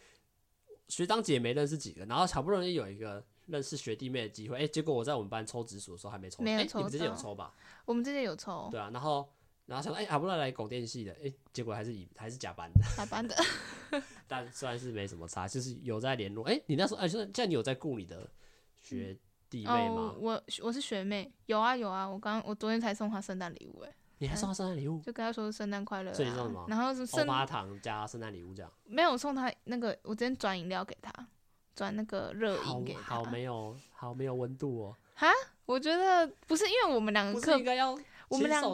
学长姐没认识几个，然后好不容易有一个认识学弟妹的机会，哎，结果我在我们班抽直属的时候还没抽，没有抽，你们之前有抽吧？我们之前有抽，对啊，然后。然后想说，哎、欸，好不容易来广电系的，哎、欸，结果还是以还是假班的，[laughs] 假班的，[laughs] 但算是没什么差，就是有在联络。哎、欸，你那时候，哎、欸，现在你有在顾你的学弟妹吗？哦、我我是学妹，有啊有啊，我刚我昨天才送她圣诞礼物，哎，你还送他圣诞礼物？就跟他说圣诞快乐、啊，所以送什么？然后是欧巴糖加圣诞礼物这样？没有送他那个，我今天转饮料给他，转那个热饮给他好，好没有好没有温度哦。哈，我觉得不是，因为我们两个课应该要。我们两个，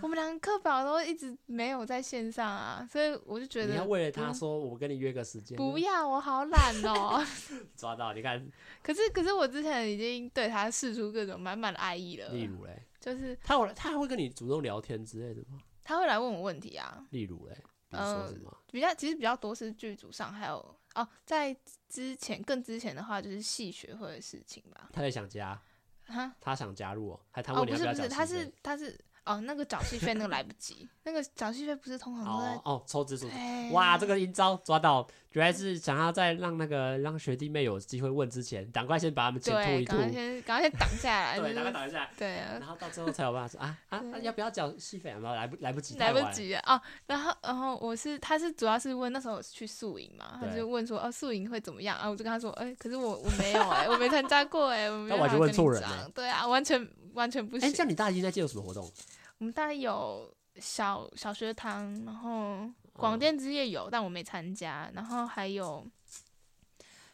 我们两个课表都一直没有在线上啊，所以我就觉得你要为了他说，我跟你约个时间。不要，我好懒哦。[laughs] 抓到，你看。可是，可是我之前已经对他释出各种满满的爱意了。例如嘞，就是他会，他还会跟你主动聊天之类的吗？他会来问我问题啊。例如嘞，比如说什么？呃，比较其实比较多是剧组上，还有哦，在之前更之前的话，就是戏学会的事情吧。他在想家。哈，他想加入哦，还他问你要不是不是，他是他是哦，那个缴戏费那个来不及，[laughs] 那个缴戏费不是通常都在哦，哦抽直属，哇，这个阴招抓到，原来是想要在让那个让学弟妹有机会问之前，赶快先把他们先吐一吐，赶快先赶快先挡下来，对，赶快挡下来，对啊，然后到最后才有办法说啊啊，要不要缴戏费？然后来不来不及，来不及啊，然后然后我是他是主要是问那时候我是去宿营嘛，他就问说哦宿营会怎么样啊？我就跟他说哎，可是我我没有哎，我没参加过哎，我没有 [laughs] 跟你讲，对啊，完全。完全不行。哎、欸，像你大一在届有什么活动？我们大一有小小学堂，然后广电之夜有，嗯、但我没参加。然后还有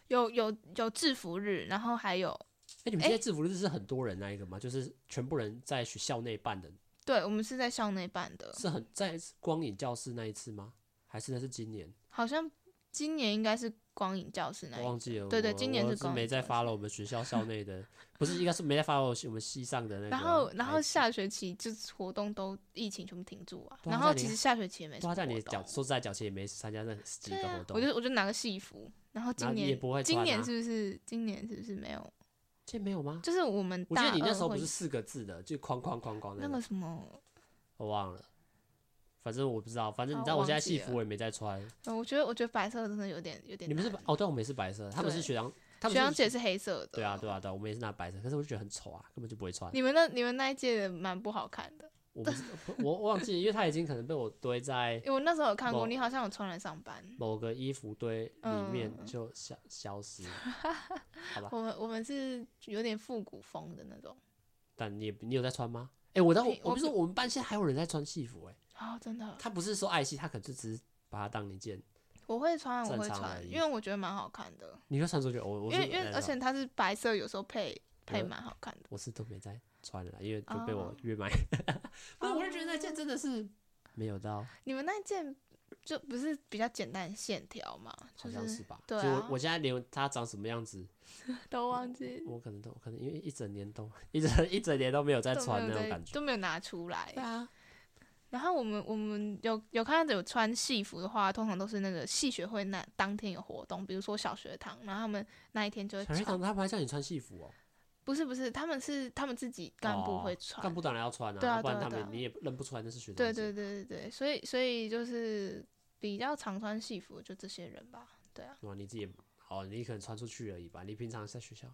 有有有制服日，然后还有。哎、欸，你们现在制服日是很多人那一个吗？欸、就是全部人在学校内办的？对，我们是在校内办的。是很在光影教室那一次吗？还是那是今年？好像今年应该是。光影教室那一个，我忘记了。对对，今年是。没在 follow 我们学校校内的，不是应该是没在 follow 我们系上的那个。然后，然后下学期就是活动都疫情全部停住啊。然后其实下学期也没。说在你脚，说实在，脚前也没参加那几个活动。我就我就拿个戏服，然后今年。今年是不是？今年是不是没有？今年没有吗？就是我们。我记得你那时候不是四个字的，就框框框框那个什么，我忘了。反正我不知道，反正你知道我现在戏服我也没在穿。嗯，我觉得我觉得白色的真的有点有点。你们是哦？对，我们也是白色，他们是学长，学长姐是黑色的。对啊，对啊，对，我们也是拿白色，可是我就觉得很丑啊，根本就不会穿。你们那你们那一届的蛮不好看的。我我忘记，因为他已经可能被我堆在。因为我那时候有看过，你好像有穿来上班。某个衣服堆里面就消消失，[laughs] 好吧？我们我们是有点复古风的那种。但你你有在穿吗？哎，我当我不是说我们班现在还有人在穿戏服哎。啊，真的，他不是说爱惜，他可能就只是把它当一件。我会穿，我会穿，因为我觉得蛮好看的。你会穿出去？我我因为因为而且它是白色，有时候配配蛮好看的。我是都没在穿了，因为就被我约买。[laughs] 那我就觉得那件真的是没有到。你们那件就不是比较简单线条嘛？好像是吧？对啊。我我现在连它长什么样子 [laughs] 都忘记。我可能都可能因为一整年都一整一整年都没有在穿那种感觉，都没有拿出来。对啊。然后我们我们有有看到有穿戏服的话，通常都是那个戏学会那当天有活动，比如说小学堂，然后他们那一天就会。小学堂他们还叫你穿戏服哦？不是不是，他们是他们自己干部会穿，干部当然要穿啊，对啊，不然他们你也认不出来那是学生。对对对对对，所以所以就是比较常穿戏服就这些人吧，对啊。哇，你自己哦，你可能穿出去而已吧，你平常在学校。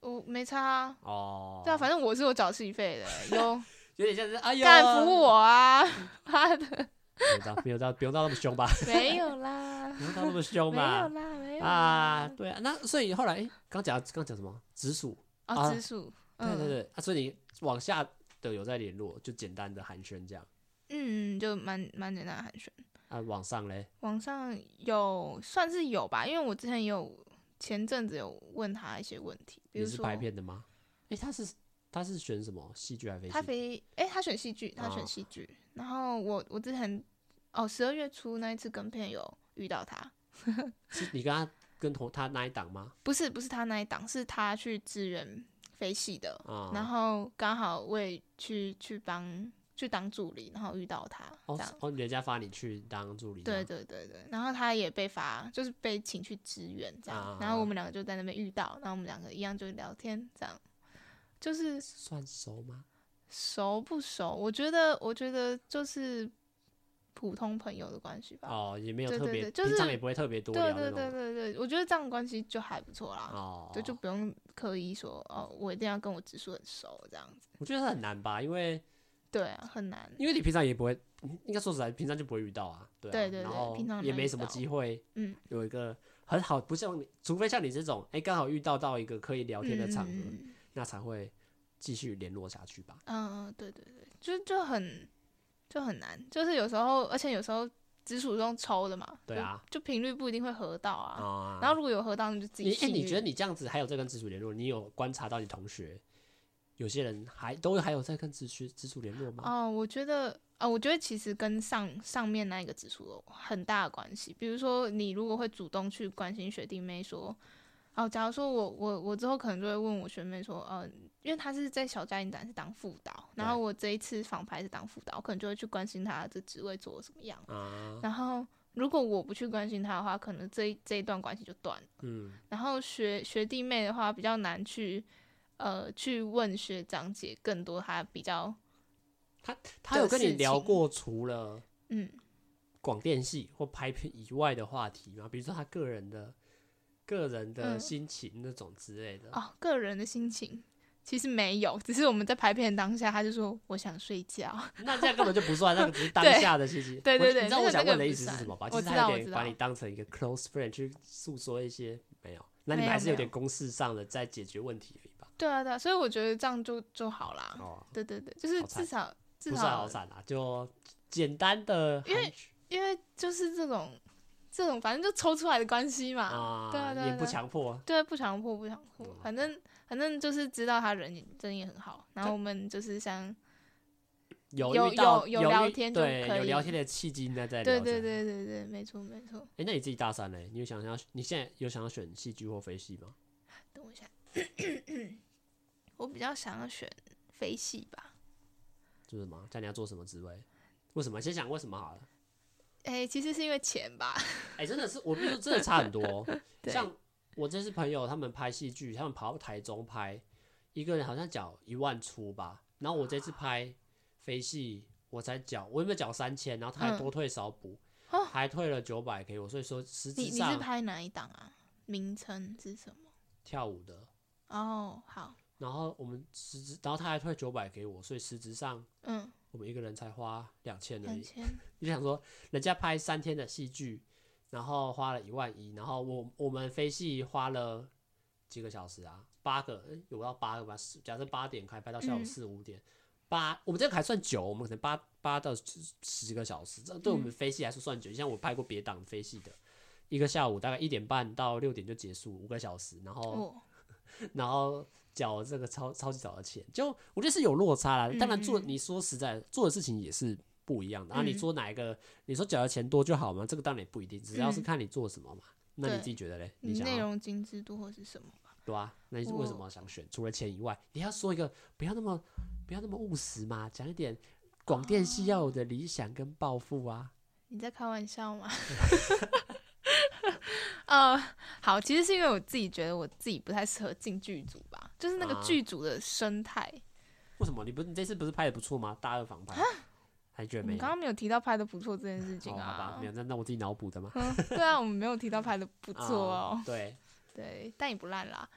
我没差啊。哦。对啊，反正我是有缴戏费的，有。有点像是哎呦，干服我啊！妈的。没有到，没有到，不用到那么凶吧？没有啦，[laughs] 不用到那么凶吧？没有啦，没有啊，对啊，那所以后来，哎，刚讲刚讲什么？直属啊，紫薯，对对对啊，所以你往下的有在联络，就简单的寒暄这样。嗯，就蛮蛮简单的寒暄。啊，往上嘞？网上有算是有吧，因为我之前有前阵子有问他一些问题，比如说你是拍片的吗？哎，他是他是选什么？戏剧还是？他非哎，他选戏剧，他选戏剧。然后我我之前哦十二月初那一次跟片有遇到他，[laughs] 是你跟他跟同他那一档吗？不是不是他那一档，是他去支援飞戏的，哦、然后刚好我也去去帮去当助理，然后遇到他，这样。哦，人家发你去当助理，对对对对，然后他也被发，就是被请去支援这样，啊、然后我们两个就在那边遇到，然后我们两个一样就聊天，这样就是算熟吗？熟不熟？我觉得，我觉得就是普通朋友的关系吧。哦，也没有特别，就是平常也不会特别多聊。对对对对对，我觉得这样的关系就还不错啦。哦，就就不用刻意说哦，我一定要跟我直属很熟这样子。我觉得很难吧，因为对啊，很难。因为你平常也不会，应该说实在，平常就不会遇到啊。对对对，然后平常也没什么机会。嗯，有一个很好，不像你，除非像你这种，哎，刚好遇到到一个可以聊天的场合，那才会。继续联络下去吧。嗯嗯，对对对，就就很就很难，就是有时候，而且有时候直属中抽的嘛。对啊。就频率不一定会合到啊。啊然后如果有合到，你就自己。哎，你觉得你这样子还有在跟直属联络？你有观察到你同学有些人还都还有在跟直属直属联络吗？哦，我觉得啊、哦，我觉得其实跟上上面那一个直属有很大的关系。比如说，你如果会主动去关心学弟妹说。哦，假如说我我我之后可能就会问我学妹说，呃，因为她是在小嘉影展是当副导，然后我这一次访拍是当副导，我可能就会去关心她这职位做的怎么样。啊、然后如果我不去关心她的话，可能这一这一段关系就断了。嗯。然后学学弟妹的话比较难去，呃，去问学长姐更多他比较。他他有跟你聊过除了嗯广电系或拍片以外的话题吗？比如说他个人的。个人的心情那种之类的、嗯、哦，个人的心情其实没有，只是我们在拍片当下，他就说我想睡觉。那这样根本就不算，那个只是当 [laughs] 下的心情。对对对，你知道我想问的意思是什么吧？我知道，我知道。把你当成一个 close friend 去诉说一些没有，那你们还是有点公式上的在解决问题而已吧？对啊对啊，所以我觉得这样就就好啦。哦，对对对，就是至少至少不算好惨啊，就简单的，因为因为就是这种。这种反正就抽出来的关系嘛，对啊，对啊，也不强迫，对，不强迫，不强迫，反正反正就是知道他人真也很好，然后我们就是像有有有有聊天，对，有聊天的契机，应该在聊，对对对对对，没错没错。哎，那你自己大三嘞？你有想要？你现在有想要选戏剧或非戏吗？等我一下，我比较想要选非戏吧。就是什么？在你要做什么职位？为什么？先想为什么好了。哎、欸，其实是因为钱吧。[laughs] 哎、欸，真的是，我觉得真的差很多。[laughs] 对像我这次朋友，他们拍戏剧，他们跑到台中拍，一个人好像缴一万出吧。然后我这次拍飞戏，我才缴，我有没有缴三千？然后他还多退少补，嗯、还退了九百给我。所以说实际上，你你是拍哪一档啊？名称是什么？跳舞的。哦，好。然后我们实质，然后他还退九百给我，所以实质上，嗯。我们一个人才花两千而已，[laughs] 你想说，人家拍三天的戏剧，然后花了一万一，然后我我们飞戏花了几个小时啊？八个，有到八个吧？假设八点开拍到下午四五点，八、嗯，我们这个还算久，我们可能八八到十个小时，这对我们飞戏来说算久。嗯、像我拍过别档飞戏的，一个下午大概一点半到六点就结束，五个小时，然后，哦、[laughs] 然后。缴这个超超级早的钱，就我觉得是有落差啦。当然做你说实在做的事情也是不一样的。然后你说哪一个，你说缴的钱多就好吗？这个当然也不一定，只要是看你做什么嘛。那你自己觉得嘞？你内容精致度或是什么吧？对啊，那你为什么想选？除了钱以外，你要说一个不要那么不要那么务实嘛，讲一点广电系要有的理想跟抱负啊。你在开玩笑吗？呃，[laughs] 好，其实是因为我自己觉得我自己不太适合进剧组吧。就是那个剧组的生态。啊、为什么你不你这次不是拍的不错吗？大二房拍，还觉得没？你刚刚没有提到拍的不错这件事情啊？好吧，没有，那那我自己脑补的吗？[laughs] 对啊，我们没有提到拍的不错哦。[laughs] 嗯、对对，但也不烂啦。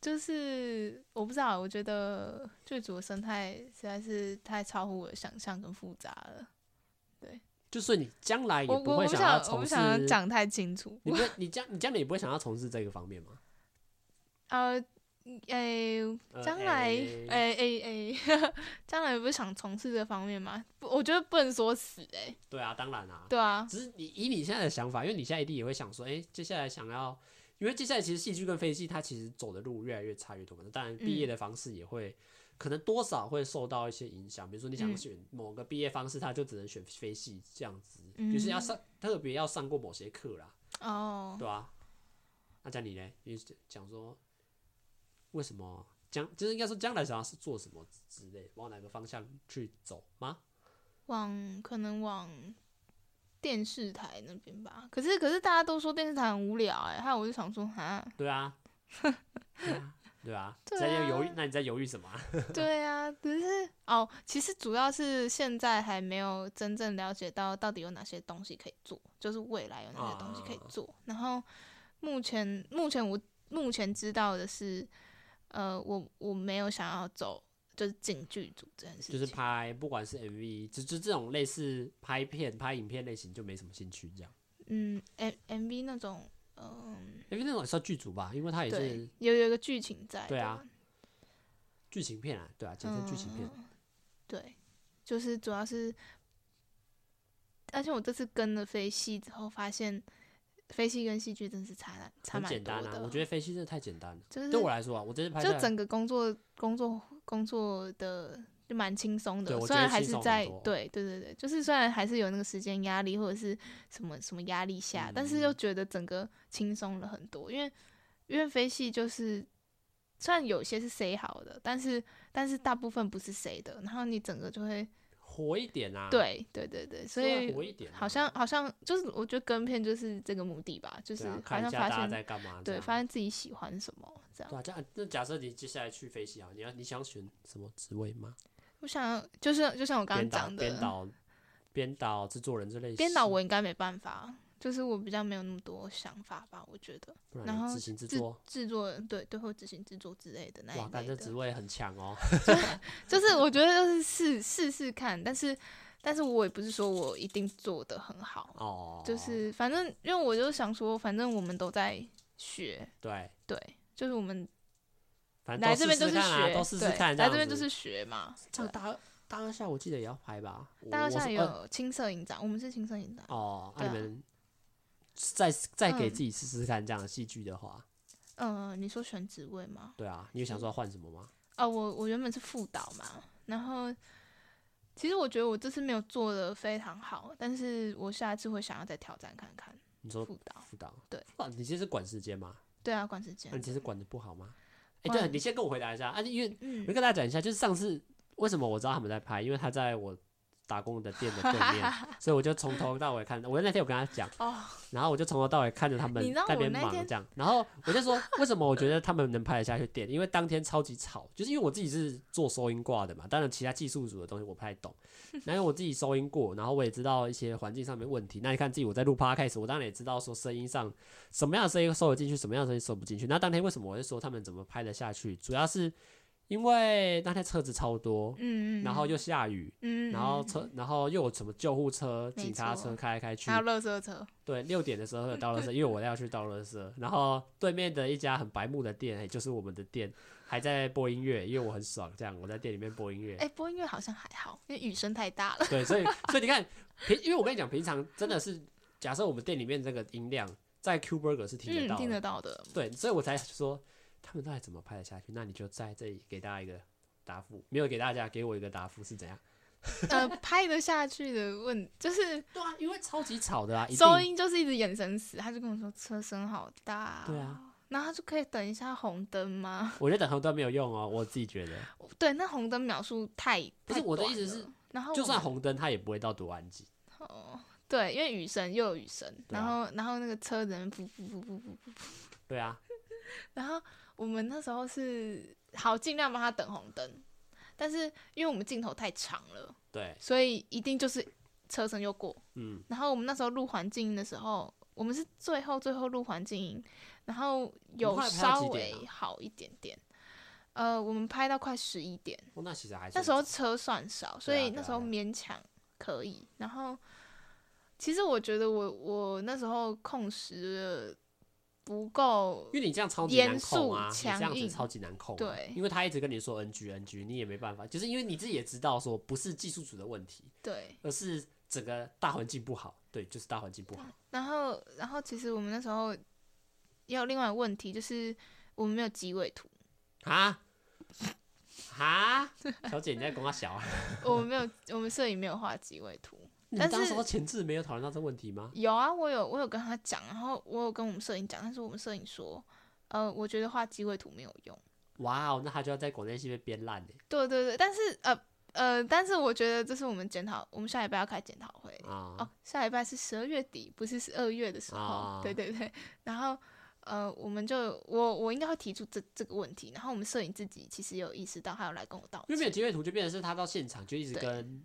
就是我不知道，我觉得剧组的生态实在是太超乎我的想象跟复杂了。对，就是你将来也不会想要从事，讲太清楚。你不，你将你将来也不会想要从事这个方面吗？[laughs] 呃，诶，将来，诶诶诶，将来不是想从事这方面吗？不我觉得不能说死诶、欸。对啊，当然啊。对啊。只是你以你现在的想法，因为你现在一定也会想说，诶、欸，接下来想要。因为接下来其实戏剧跟飞戏，它其实走的路越来越差越多嘛。当然，毕业的方式也会、嗯、可能多少会受到一些影响。比如说，你想选某个毕业方式，它就只能选飞戏这样子，嗯、就是要上特别要上过某些课啦。哦，对啊。那讲你呢？你讲说为什么将就是应该说将来想要是做什么之类，往哪个方向去走吗？往可能往。电视台那边吧，可是可是大家都说电视台很无聊哎、欸，还有我就想说哈，对啊，对啊，对啊，[laughs] 在犹豫，那你在犹豫什么？[laughs] 对啊，只是哦，其实主要是现在还没有真正了解到到底有哪些东西可以做，就是未来有哪些东西可以做。啊、然后目前目前我目前知道的是，呃，我我没有想要走。就是进剧组这件事情，就是拍，不管是 MV，就就这种类似拍片、拍影片类型，就没什么兴趣这样。嗯，M M V 那种，嗯，MV 那种也是剧组吧，因为它也是有有一个剧情在。对啊，剧情片啊，对啊，简称剧情片。嗯。对，就是主要是，而且我这次跟了飞戏之后，发现。飞戏跟戏剧真是差差蛮多的。很简单啊，我觉得飞戏真的太简单了。就是对我来说啊，我这次拍就整个工作工作工作的就蛮轻松的，虽然还是在对对对对，就是虽然还是有那个时间压力或者是什么什么压力下，嗯、但是又觉得整个轻松了很多。因为因为飞戏就是虽然有些是谁好的，但是但是大部分不是谁的，然后你整个就会。活一点啊！对对对对，所以好像好像就是我觉得跟片就是这个目的吧，就是好像发现在干嘛，对，发现自己喜欢什么这样。对啊，这样那假设你接下来去飞行啊，你要你想选什么职位吗？我想就是就像我刚刚讲的，编导、编导、制作人之类。编导我应该没办法。就是我比较没有那么多想法吧，我觉得。然后执行制作，制作对对，或执行制作之类的那一类的。哇，感觉职位很强哦。[laughs] 就是我觉得就是试试试看，但是但是我也不是说我一定做得很好哦。就是反正因为我就想说，反正我们都在学。对对，就是我们来这边就是学，都试试看，来这边就是学嘛。这个大大二下我记得也要拍吧？大二下有青色影展，我们是青色影展哦。你们。再再给自己试试看这样的戏剧的话，嗯、呃，你说选职位吗？对啊，你有想说要换什么吗？哦、呃，我我原本是副导嘛，然后其实我觉得我这次没有做的非常好，但是我下一次会想要再挑战看看。你说副导，副导，对，你其实是管时间吗？对啊，管时间。那你其实管的不好吗？哎，欸、对，你先跟我回答一下啊，因为我跟大家讲一下，就是上次为什么我知道他们在拍，因为他在我。打工的店的对面，[laughs] 所以我就从头到尾看。我那天我跟他讲，哦、然后我就从头到尾看着他们那边忙这样。然后我就说，为什么我觉得他们能拍得下去店？因为当天超级吵，就是因为我自己是做收音挂的嘛。当然，其他技术组的东西我不太懂。[laughs] 然后我自己收音过，然后我也知道一些环境上面问题。那你看自己我在录 Podcast，我当然也知道说声音上什么样的声音收得进去，什么样的声音收不进去。那当天为什么我就说他们怎么拍得下去？主要是。因为那天车子超多，嗯，然后又下雨，嗯，然后车，然后又有什么救护车、警察车开来开去，还有垃圾车。对，六点的时候有倒垃圾，[laughs] 因为我要去倒垃圾。然后对面的一家很白目的店，也就是我们的店，还在播音乐，因为我很爽，这样我在店里面播音乐。哎，播音乐好像还好，因为雨声太大了。对，所以 [laughs] 所以你看平，因为我跟你讲，平常真的是假设我们店里面这个音量在 Q Burger 是听得到，听得到的。对，所以我才说他们到底怎么拍得下去？那你就在这里给大家一个。答复没有给大家，给我一个答复是怎样？呃，[laughs] 拍得下去的问就是对啊，因为超级吵的啊，收音就是一直眼神死，他就跟我说车声好大，对啊，然后他就可以等一下红灯吗？[laughs] 我觉得等红灯没有用哦，我自己觉得，对，那红灯秒数太不是我的意思是，然后就算红灯，他也不会到多安静。哦，对，因为雨声又有雨声，然后然后那个车人噗噗噗噗噗噗，对啊，然后 [laughs] 我们那时候是。好尽量帮他等红灯，但是因为我们镜头太长了，对，所以一定就是车身就过。嗯，然后我们那时候录环境音的时候，我们是最后最后录环境音，然后有稍微好一点点。呃，我们拍到快十一点，哦，那其实还那时候车算少，所以那时候勉强可以。然后，其实我觉得我我那时候空时不够，因为你这样超级难控啊，你这样子超级难控，对，因为他一直跟你说 NG NG，你也没办法，就是因为你自己也知道说不是技术组的问题，对，而是整个大环境不好，对，就是大环境不好。然后，然后其实我们那时候也有另外一个问题，就是我们没有机位图。啊啊！小姐，你在跟我小？[laughs] 我们没有，我们摄影没有画机位图。你当时前置没有讨论到这问题吗？有啊，我有，我有跟他讲，然后我有跟我们摄影讲，但是我们摄影说，呃，我觉得画机位图没有用。哇哦，那他就要在广电系被编烂嘞。对对对，但是呃呃，但是我觉得这是我们检讨，我们下礼拜要开检讨会啊。哦，下礼拜是十二月底，不是十二月的时候。啊、对对对，然后。呃，我们就我我应该会提出这这个问题，然后我们摄影自己其实有意识到，他有来跟我道歉。因为没有机位图，就变成是他到现场就一直跟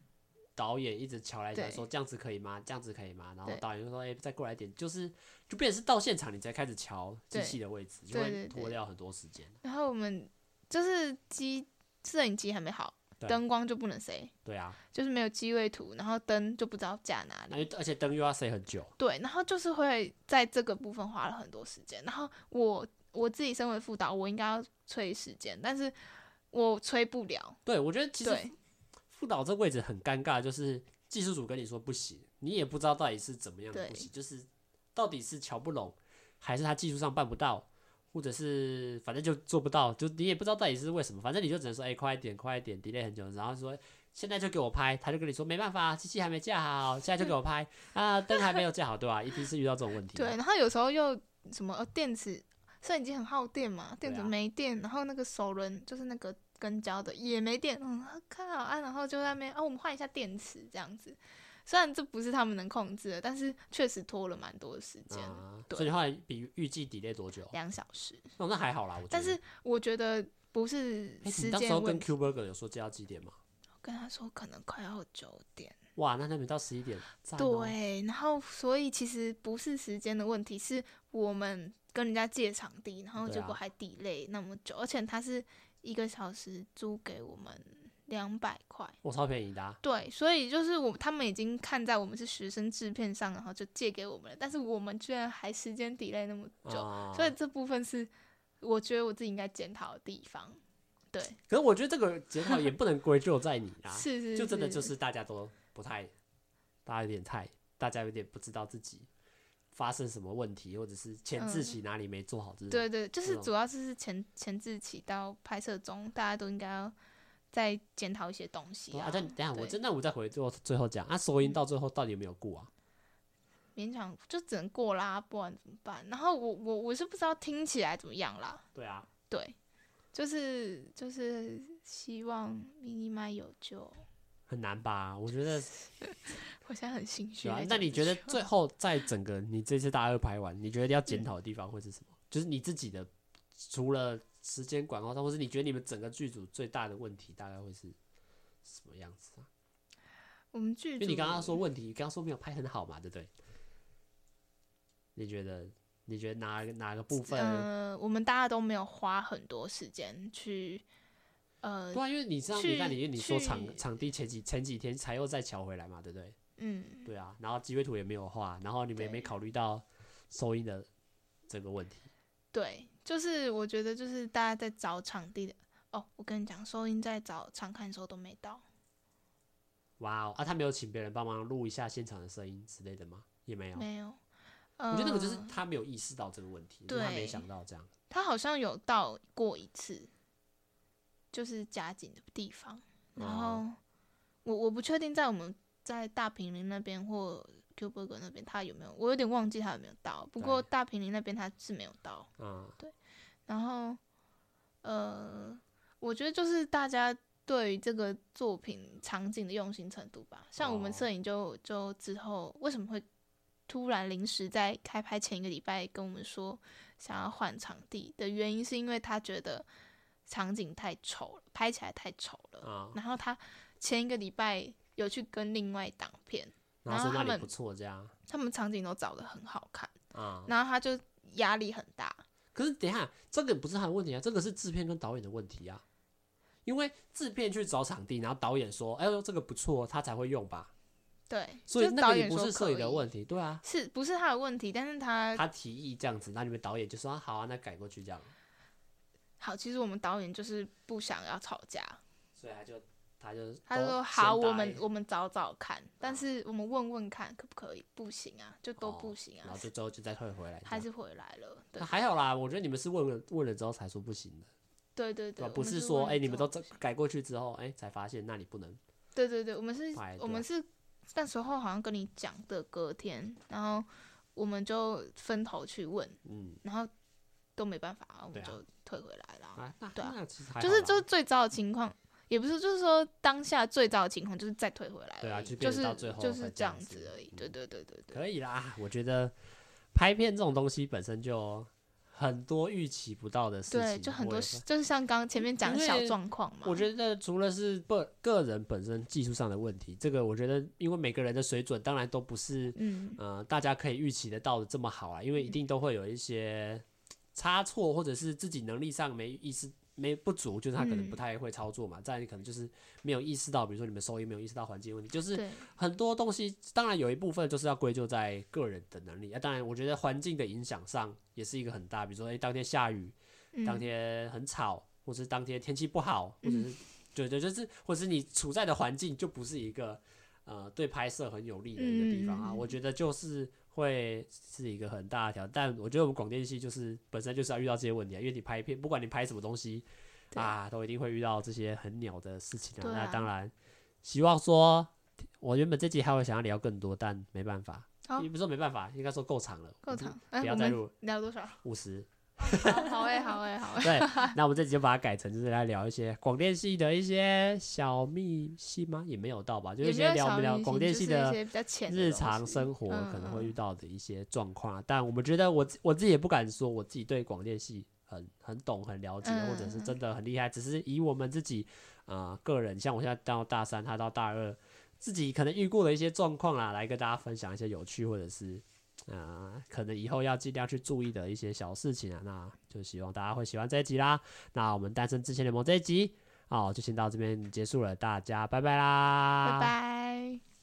导演一直瞧来瞧说这样子可以吗？这样子可以吗？然后导演就说哎、欸，再过来一点，就是就变成是到现场你才开始瞧机器的位置，就会拖掉很多时间。然后我们就是机摄影机还没好。灯光就不能塞，对啊，就是没有机位图，然后灯就不知道架哪里，而且灯又要塞很久，对，然后就是会在这个部分花了很多时间。然后我我自己身为副导，我应该要催时间，但是我催不了。对，我觉得其实副导这位置很尴尬，就是技术组跟你说不行，你也不知道到底是怎么样的不行，就是到底是瞧不拢，还是他技术上办不到。或者是反正就做不到，就你也不知道到底是为什么，反正你就只能说哎、欸、快一点快一点，delay 很久，然后说现在就给我拍，他就跟你说没办法，机器还没架好，现在就给我拍啊，灯还没有架好，对吧、啊？一定是遇到这种问题。对，然后有时候又什么电池，摄影机很耗电嘛，电池没电，然后那个手轮就是那个跟焦的也没电，嗯，看好啊，然后就在那边啊，我们换一下电池这样子。虽然这不是他们能控制的，但是确实拖了蛮多的时间。啊、所以你后来比预计 delay 多久？两小时。哦，那还好啦，我觉得。但是我觉得不是时间。欸、时候跟 Q Burger 有说接到几点吗？我跟他说可能快要九点。哇，那那边到十一点。对，然后所以其实不是时间的问题，是我们跟人家借场地，然后结果还 delay 那么久，啊、而且他是一个小时租给我们。两百块，我超便宜的、啊。对，所以就是我他们已经看在我们是学生制片上，然后就借给我们了。但是我们居然还时间 delay 那么久，啊、所以这部分是我觉得我自己应该检讨的地方。对，可是我觉得这个检讨也不能归咎在你啊，[laughs] 是，是是，就真的就是大家都不太，大家有点太，大家有点不知道自己发生什么问题，或者是前置期哪里没做好、嗯。对，对对，就是主要是前前置期到拍摄中，大家都应该要。再检讨一些东西啊！啊等一下，我真的我再回最后最后讲啊，收音到最后到底有没有过啊？勉强就只能过啦，不然怎么办？然后我我我是不知道听起来怎么样啦。对啊，对，就是就是希望 mini mic 有救。很难吧？我觉得 [laughs] 我现在很心虚。啊，那你觉得最后在整个你这次大二拍完，你觉得要检讨的地方会是什么？嗯、就是你自己的除了。时间管控上，或是你觉得你们整个剧组最大的问题大概会是什么样子啊？我们剧组，为你刚刚说问题，你刚刚说没有拍很好嘛，对不对？你觉得？你觉得哪哪个部分？呃，我们大家都没有花很多时间去，呃，对啊，因为你知道，你看，你你说场场地前几前几天才又再调回来嘛，对不对？嗯，对啊，然后机位图也没有画，然后你们也没考虑到收音的这个问题，对。就是我觉得，就是大家在找场地的哦。我跟你讲，收音在找场看的时候都没到。哇哦！啊，他没有请别人帮忙录一下现场的声音之类的吗？也没有。没有。我觉得那个就是他没有意识到这个问题，对，他没想到这样。他好像有到过一次，就是夹紧的地方。然后我我不确定在我们在大坪林那边或。Q Burger 那边他有没有？我有点忘记他有没有到。不过大坪林那边他是没有到。嗯，对。然后，呃，我觉得就是大家对于这个作品场景的用心程度吧。像我们摄影就就之后为什么会突然临时在开拍前一个礼拜跟我们说想要换场地的原因，是因为他觉得场景太丑了，拍起来太丑了。嗯、然后他前一个礼拜有去跟另外一档片，然后他们不错，这样他们场景都找的很好看。嗯、然后他就压力很大。可是等一下，这个不是他的问题啊，这个是制片跟导演的问题啊。因为制片去找场地，然后导演说：“哎呦，这个不错，他才会用吧。”对，所以那个也不是摄影的问题，对啊，是不是他的问题？但是他他提议这样子，那你们导演就说：“好啊，那改过去这样。”好，其实我们导演就是不想要吵架，所以他就他就他就说：“好，我们我们找找看，但是我们问问看可不可以？不行啊，就都不行啊。”然后就最后就再退回来，还是回来了。对，还好啦，我觉得你们是问了问了之后才说不行的。对对对，不是说哎、欸，你们都改过去之后，哎、欸，才发现那里不能。对对对，我们是，我们是那时候好像跟你讲的隔天，然后我们就分头去问，嗯，然后都没办法，我们就退回来了。啊对啊，啊就是就是最糟的情况，也不是，就是说当下最糟的情况就是再退回来。对啊，就是到最后就是这样子而已。对对对对对，可以啦，我觉得拍片这种东西本身就。很多预期不到的事情，对，就很多，就是像刚刚前面讲的小状况嘛。我觉得除了是个个人本身技术上的问题，这个我觉得，因为每个人的水准当然都不是，嗯，呃，大家可以预期得到的这么好啊，因为一定都会有一些差错，或者是自己能力上没意识。没不足，就是他可能不太会操作嘛。嗯、再来，你可能就是没有意识到，比如说你们收音没有意识到环境问题，就是很多东西。当然有一部分就是要归咎在个人的能力啊。当然，我觉得环境的影响上也是一个很大。比如说，哎、欸，当天下雨，当天很吵，或者是当天天气不好，或者是对对，就是或者是你处在的环境就不是一个呃对拍摄很有利的一个地方啊。我觉得就是。会是一个很大的挑战，但我觉得我们广电系就是本身就是要遇到这些问题啊，因为你拍片，不管你拍什么东西啊，都一定会遇到这些很鸟的事情啊。啊那当然，希望说，我原本这集还会想要聊更多，但没办法，也不是说没办法，应该说够长了，够长，不要再录，聊多少？五十。[laughs] 好诶，好诶，好诶。对，那我们这集就把它改成，就是来聊一些广电系的一些小秘辛吗？也没有到吧，就是先聊我们聊广电系的日常生活可能会遇到的一些状况。但我们觉得我，我我自己也不敢说我自己对广电系很很懂、很了解，或者是真的很厉害。只是以我们自己啊、呃、个人，像我现在到大三，他到大二，自己可能遇过的一些状况啦，来跟大家分享一些有趣或者是。啊、可能以后要尽量去注意的一些小事情啊，那就希望大家会喜欢这一集啦。那我们单身之前联盟这一集，哦，就先到这边结束了，大家拜拜啦，拜拜。